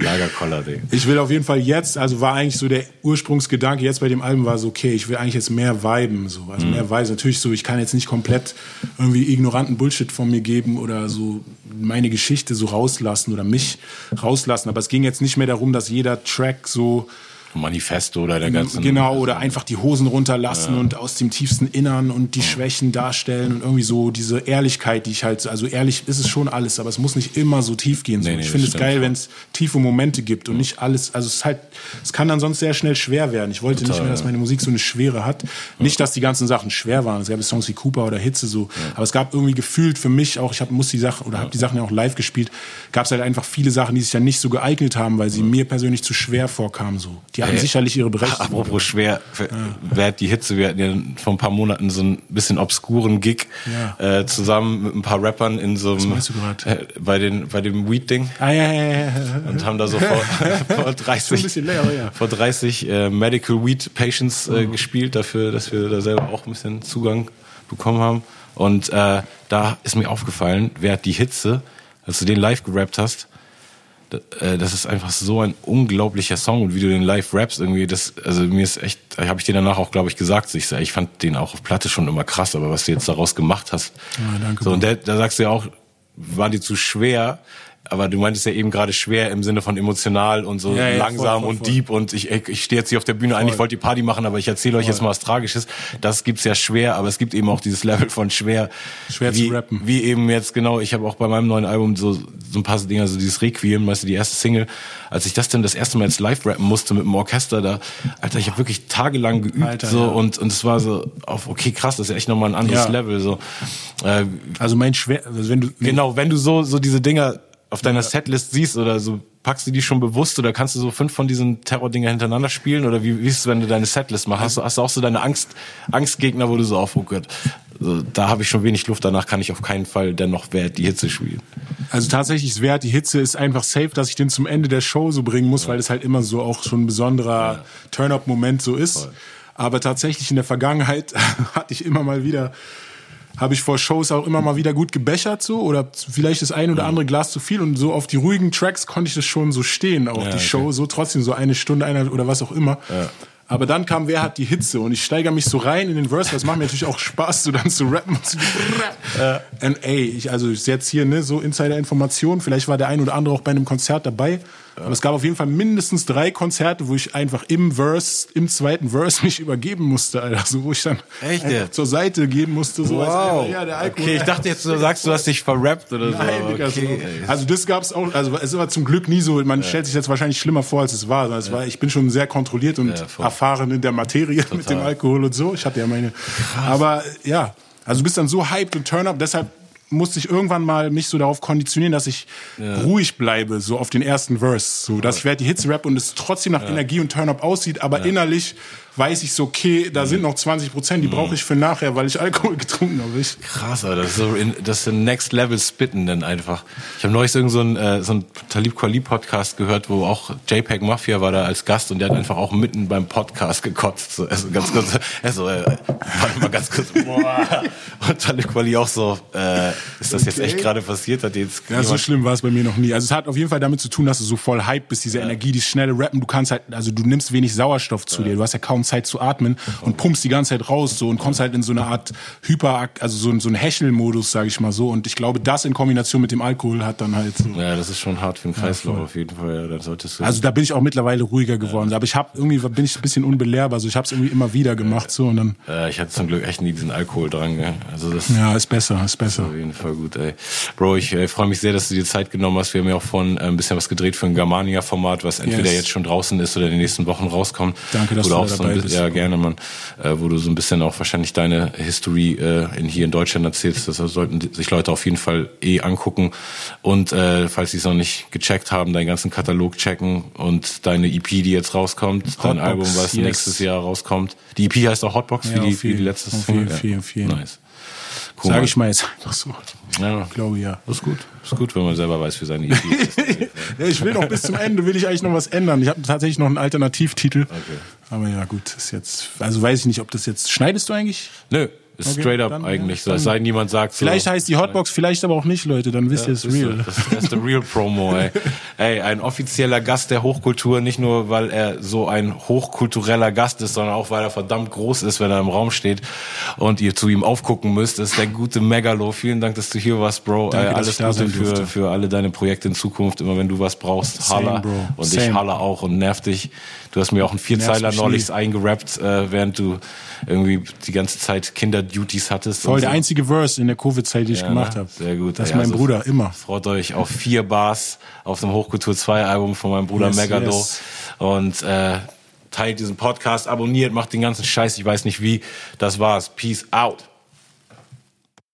Lagerkoller, Ding. ich will auf jeden Fall jetzt, also war eigentlich so der Ursprungsgedanke jetzt bei dem Album war so, okay, ich will eigentlich jetzt mehr viben, so, also mehr Weise. Natürlich so, ich kann jetzt nicht komplett irgendwie ignoranten Bullshit von mir geben oder so meine Geschichte so rauslassen oder mich rauslassen, aber es ging jetzt nicht mehr darum, dass jeder Track so Manifesto oder der ganzen. Genau, oder einfach die Hosen runterlassen ja. und aus dem tiefsten Innern und die Schwächen darstellen und irgendwie so diese Ehrlichkeit, die ich halt, also ehrlich ist es schon alles, aber es muss nicht immer so tief gehen. Nee, nee, ich finde es geil, wenn es tiefe Momente gibt und nicht alles, also es ist halt, es kann dann sonst sehr schnell schwer werden. Ich wollte Total, nicht mehr, dass meine Musik so eine Schwere hat. Nicht, dass die ganzen Sachen schwer waren. Es gab Songs wie Cooper oder Hitze so, aber es gab irgendwie gefühlt für mich auch, ich hab, muss die Sachen oder habe die Sachen ja auch live gespielt, gab es halt einfach viele Sachen, die sich ja nicht so geeignet haben, weil sie mir persönlich zu schwer vorkamen. So. Die hatten äh, sicherlich ihre Berechtigung. Apropos schwer, ja. wer die Hitze, wir hatten ja vor ein paar Monaten so ein bisschen obskuren Gig ja. äh, zusammen mit ein paar Rappern in so einem äh, bei den bei dem Weed Ding. Ah, ja, ja, ja. Und haben da so vor, vor 30 leer, ja. vor 30 äh, Medical Weed Patients äh, mhm. gespielt dafür, dass wir da selber auch ein bisschen Zugang bekommen haben. Und äh, da ist mir aufgefallen, wer die Hitze, als du den live gerappt hast, das ist einfach so ein unglaublicher Song und wie du den live rappst irgendwie, das, also mir ist echt, habe ich dir danach auch, glaube ich, gesagt, ich, ich fand den auch auf Platte schon immer krass, aber was du jetzt daraus gemacht hast. Ja, danke. So, und da sagst du ja auch, war dir zu schwer, aber du meintest ja eben gerade schwer im Sinne von emotional und so ja, ja, langsam voll, voll, und deep und ich, ich stehe jetzt hier auf der Bühne, voll. eigentlich wollte die Party machen, aber ich erzähle euch jetzt mal was Tragisches. Das gibt's ja schwer, aber es gibt eben auch dieses Level von schwer. Schwer wie, zu rappen. Wie eben jetzt, genau, ich habe auch bei meinem neuen Album so, so ein paar Dinge, so dieses Requiem, weißt du, die erste Single, als ich das dann das erste Mal jetzt live rappen musste mit dem Orchester da, Alter, ich habe wirklich tagelang geübt Alter, so ja. und, und es war so auf, okay, krass, das ist ja echt nochmal ein anderes Level. so. Äh, also mein schwer, also wenn du... Genau, wenn du so, so diese Dinger auf deiner Setlist siehst oder so, packst du die schon bewusst oder kannst du so fünf von diesen Terror-Dinger hintereinander spielen oder wie, wie ist es, wenn du deine Setlist machst? Hast du, hast du auch so deine Angst, Angstgegner, wo du so auf, oh also, da habe ich schon wenig Luft, danach kann ich auf keinen Fall dennoch Wert die Hitze spielen. Also tatsächlich ist Wert die Hitze ist einfach safe, dass ich den zum Ende der Show so bringen muss, ja. weil es halt immer so auch schon ein besonderer ja. Turn-up-Moment so ist. Voll. Aber tatsächlich in der Vergangenheit hatte ich immer mal wieder habe ich vor Shows auch immer mal wieder gut gebechert so oder vielleicht das ein oder andere Glas zu viel und so auf die ruhigen Tracks konnte ich das schon so stehen, auch ja, die Show, so trotzdem so eine Stunde, einer oder was auch immer. Ja. Aber dann kam, wer hat die Hitze? Und ich steigere mich so rein in den Verse. Das macht mir natürlich auch Spaß, so dann zu rappen. Und, zu ja. und ey, ich, also jetzt hier, ne, so Insider-Informationen. Vielleicht war der ein oder andere auch bei einem Konzert dabei. Aber es gab auf jeden Fall mindestens drei Konzerte, wo ich einfach im Verse, im zweiten Verse mich übergeben musste, Alter. So, wo ich dann ja? zur Seite gehen musste. So wow. als, ja, der Alkohol, okay, ich dachte jetzt, du sagst, du hast dich verrappt oder Nein, so. Digga, okay. so. Also das gab's auch, also es war zum Glück nie so, man ja. stellt sich jetzt wahrscheinlich schlimmer vor, als es war. Es war ich bin schon sehr kontrolliert und ja, erfahren in der Materie Total. mit dem Alkohol und so. Ich hatte ja meine. Krass. Aber ja, also du bist dann so hyped und turn up, deshalb musste ich irgendwann mal mich so darauf konditionieren, dass ich ja. ruhig bleibe, so auf den ersten Verse. So, dass ich werde die Hits rap und es trotzdem nach ja. Energie und Turn-Up aussieht, aber innerlich weiß ich so, okay, da sind noch 20 Prozent, die mhm. brauche ich für nachher, weil ich Alkohol getrunken habe. Krass, Alter. Das ist, so in, das ist ein Next Level Spitten dann einfach. Ich habe neulich irgend so einen, äh, so einen Talib Kweli Podcast gehört, wo auch JPEG Mafia war da als Gast und der hat einfach auch mitten beim Podcast gekotzt. So, also ganz kurz, also, äh, warte mal ganz kurz, boah. Und Talib Kweli auch so, äh, ist das okay. jetzt echt gerade passiert? Hat jetzt ja, so schlimm war es bei mir noch nie. Also es hat auf jeden Fall damit zu tun, dass du so voll hype bist, diese ja. Energie, dieses schnelle Rappen. Du kannst halt, also du nimmst wenig Sauerstoff zu ja. dir. Du hast ja kaum Zeit zu atmen und pumpst die ganze Zeit raus so und kommst halt in so eine Art Hyper, also so, so ein Hechelmodus, sage ich mal so. Und ich glaube, das in Kombination mit dem Alkohol hat dann halt so. Ja, das ist schon hart für den Kreislauf ja, auf jeden Fall. Ja, solltest du also da bin ich auch mittlerweile ruhiger geworden. Ja. Aber ich habe irgendwie bin ich ein bisschen unbelehrbar. So ich habe es irgendwie immer wieder gemacht so und dann. Ich hatte zum Glück echt nie diesen Alkohol dran. Gell? Also das. Ja, ist besser, ist besser. Ist auf jeden Fall gut. Ey. Bro, ich äh, freue mich sehr, dass du dir Zeit genommen hast. Wir haben ja auch vorhin äh, ein bisschen was gedreht für ein Germania-Format, was entweder yes. jetzt schon draußen ist oder in den nächsten Wochen rauskommt. Danke, dass du auch da dabei so bist. Ja, gerne, Mann. Äh, wo du so ein bisschen auch wahrscheinlich deine History äh, in, hier in Deutschland erzählst. Das sollten sich Leute auf jeden Fall eh angucken. Und äh, falls sie es noch nicht gecheckt haben, deinen ganzen Katalog checken und deine EP, die jetzt rauskommt, Hotbox, dein Album, was yes. nächstes Jahr rauskommt. Die EP heißt auch Hotbox, ja, wie, die, wie die letzte Single. Vielen, vielen, vielen. Nice. Cool, Sag ich mal jetzt einfach so. Ja. Ich glaube ja. Das ist gut. Das ist gut, wenn man selber weiß, wie seine EP ist. ja, ich will noch bis zum Ende, will ich eigentlich noch was ändern. Ich habe tatsächlich noch einen Alternativtitel. Okay. Aber ja, gut, ist jetzt, also weiß ich nicht, ob das jetzt, schneidest du eigentlich? Nö, ist okay, straight up dann, eigentlich. So, es sei denn, jemand sagt Vielleicht so, heißt die Hotbox, vielleicht aber auch nicht, Leute. Dann wisst ja, ihr es real. So, das, ist der real Promo, ey. ey, ein offizieller Gast der Hochkultur, nicht nur, weil er so ein hochkultureller Gast ist, sondern auch, weil er verdammt groß ist, wenn er im Raum steht und ihr zu ihm aufgucken müsst. Das ist der gute Megalo. Vielen Dank, dass du hier warst, Bro. Danke, ey, alles Gute für, für alle deine Projekte in Zukunft. Immer wenn du was brauchst, Same, holla. Bro. Und Same. ich holla auch und nerv dich. Du hast mir auch einen Vierzeiler neulich eingerappt, äh, während du irgendwie die ganze Zeit Kinderduties hattest. Voll der so. einzige Verse in der Covid-Zeit, die ich Ja, gemacht ne? habe. Sehr gut. Das ist ey, mein also Bruder, immer. Freut euch auf vier Bars auf dem Hochkultur 2 Album von meinem Bruder Yes, Megado. yes. Und äh, teilt diesen Podcast, abonniert, macht den ganzen Scheiß. Ich weiß nicht wie. Das war's. Peace out.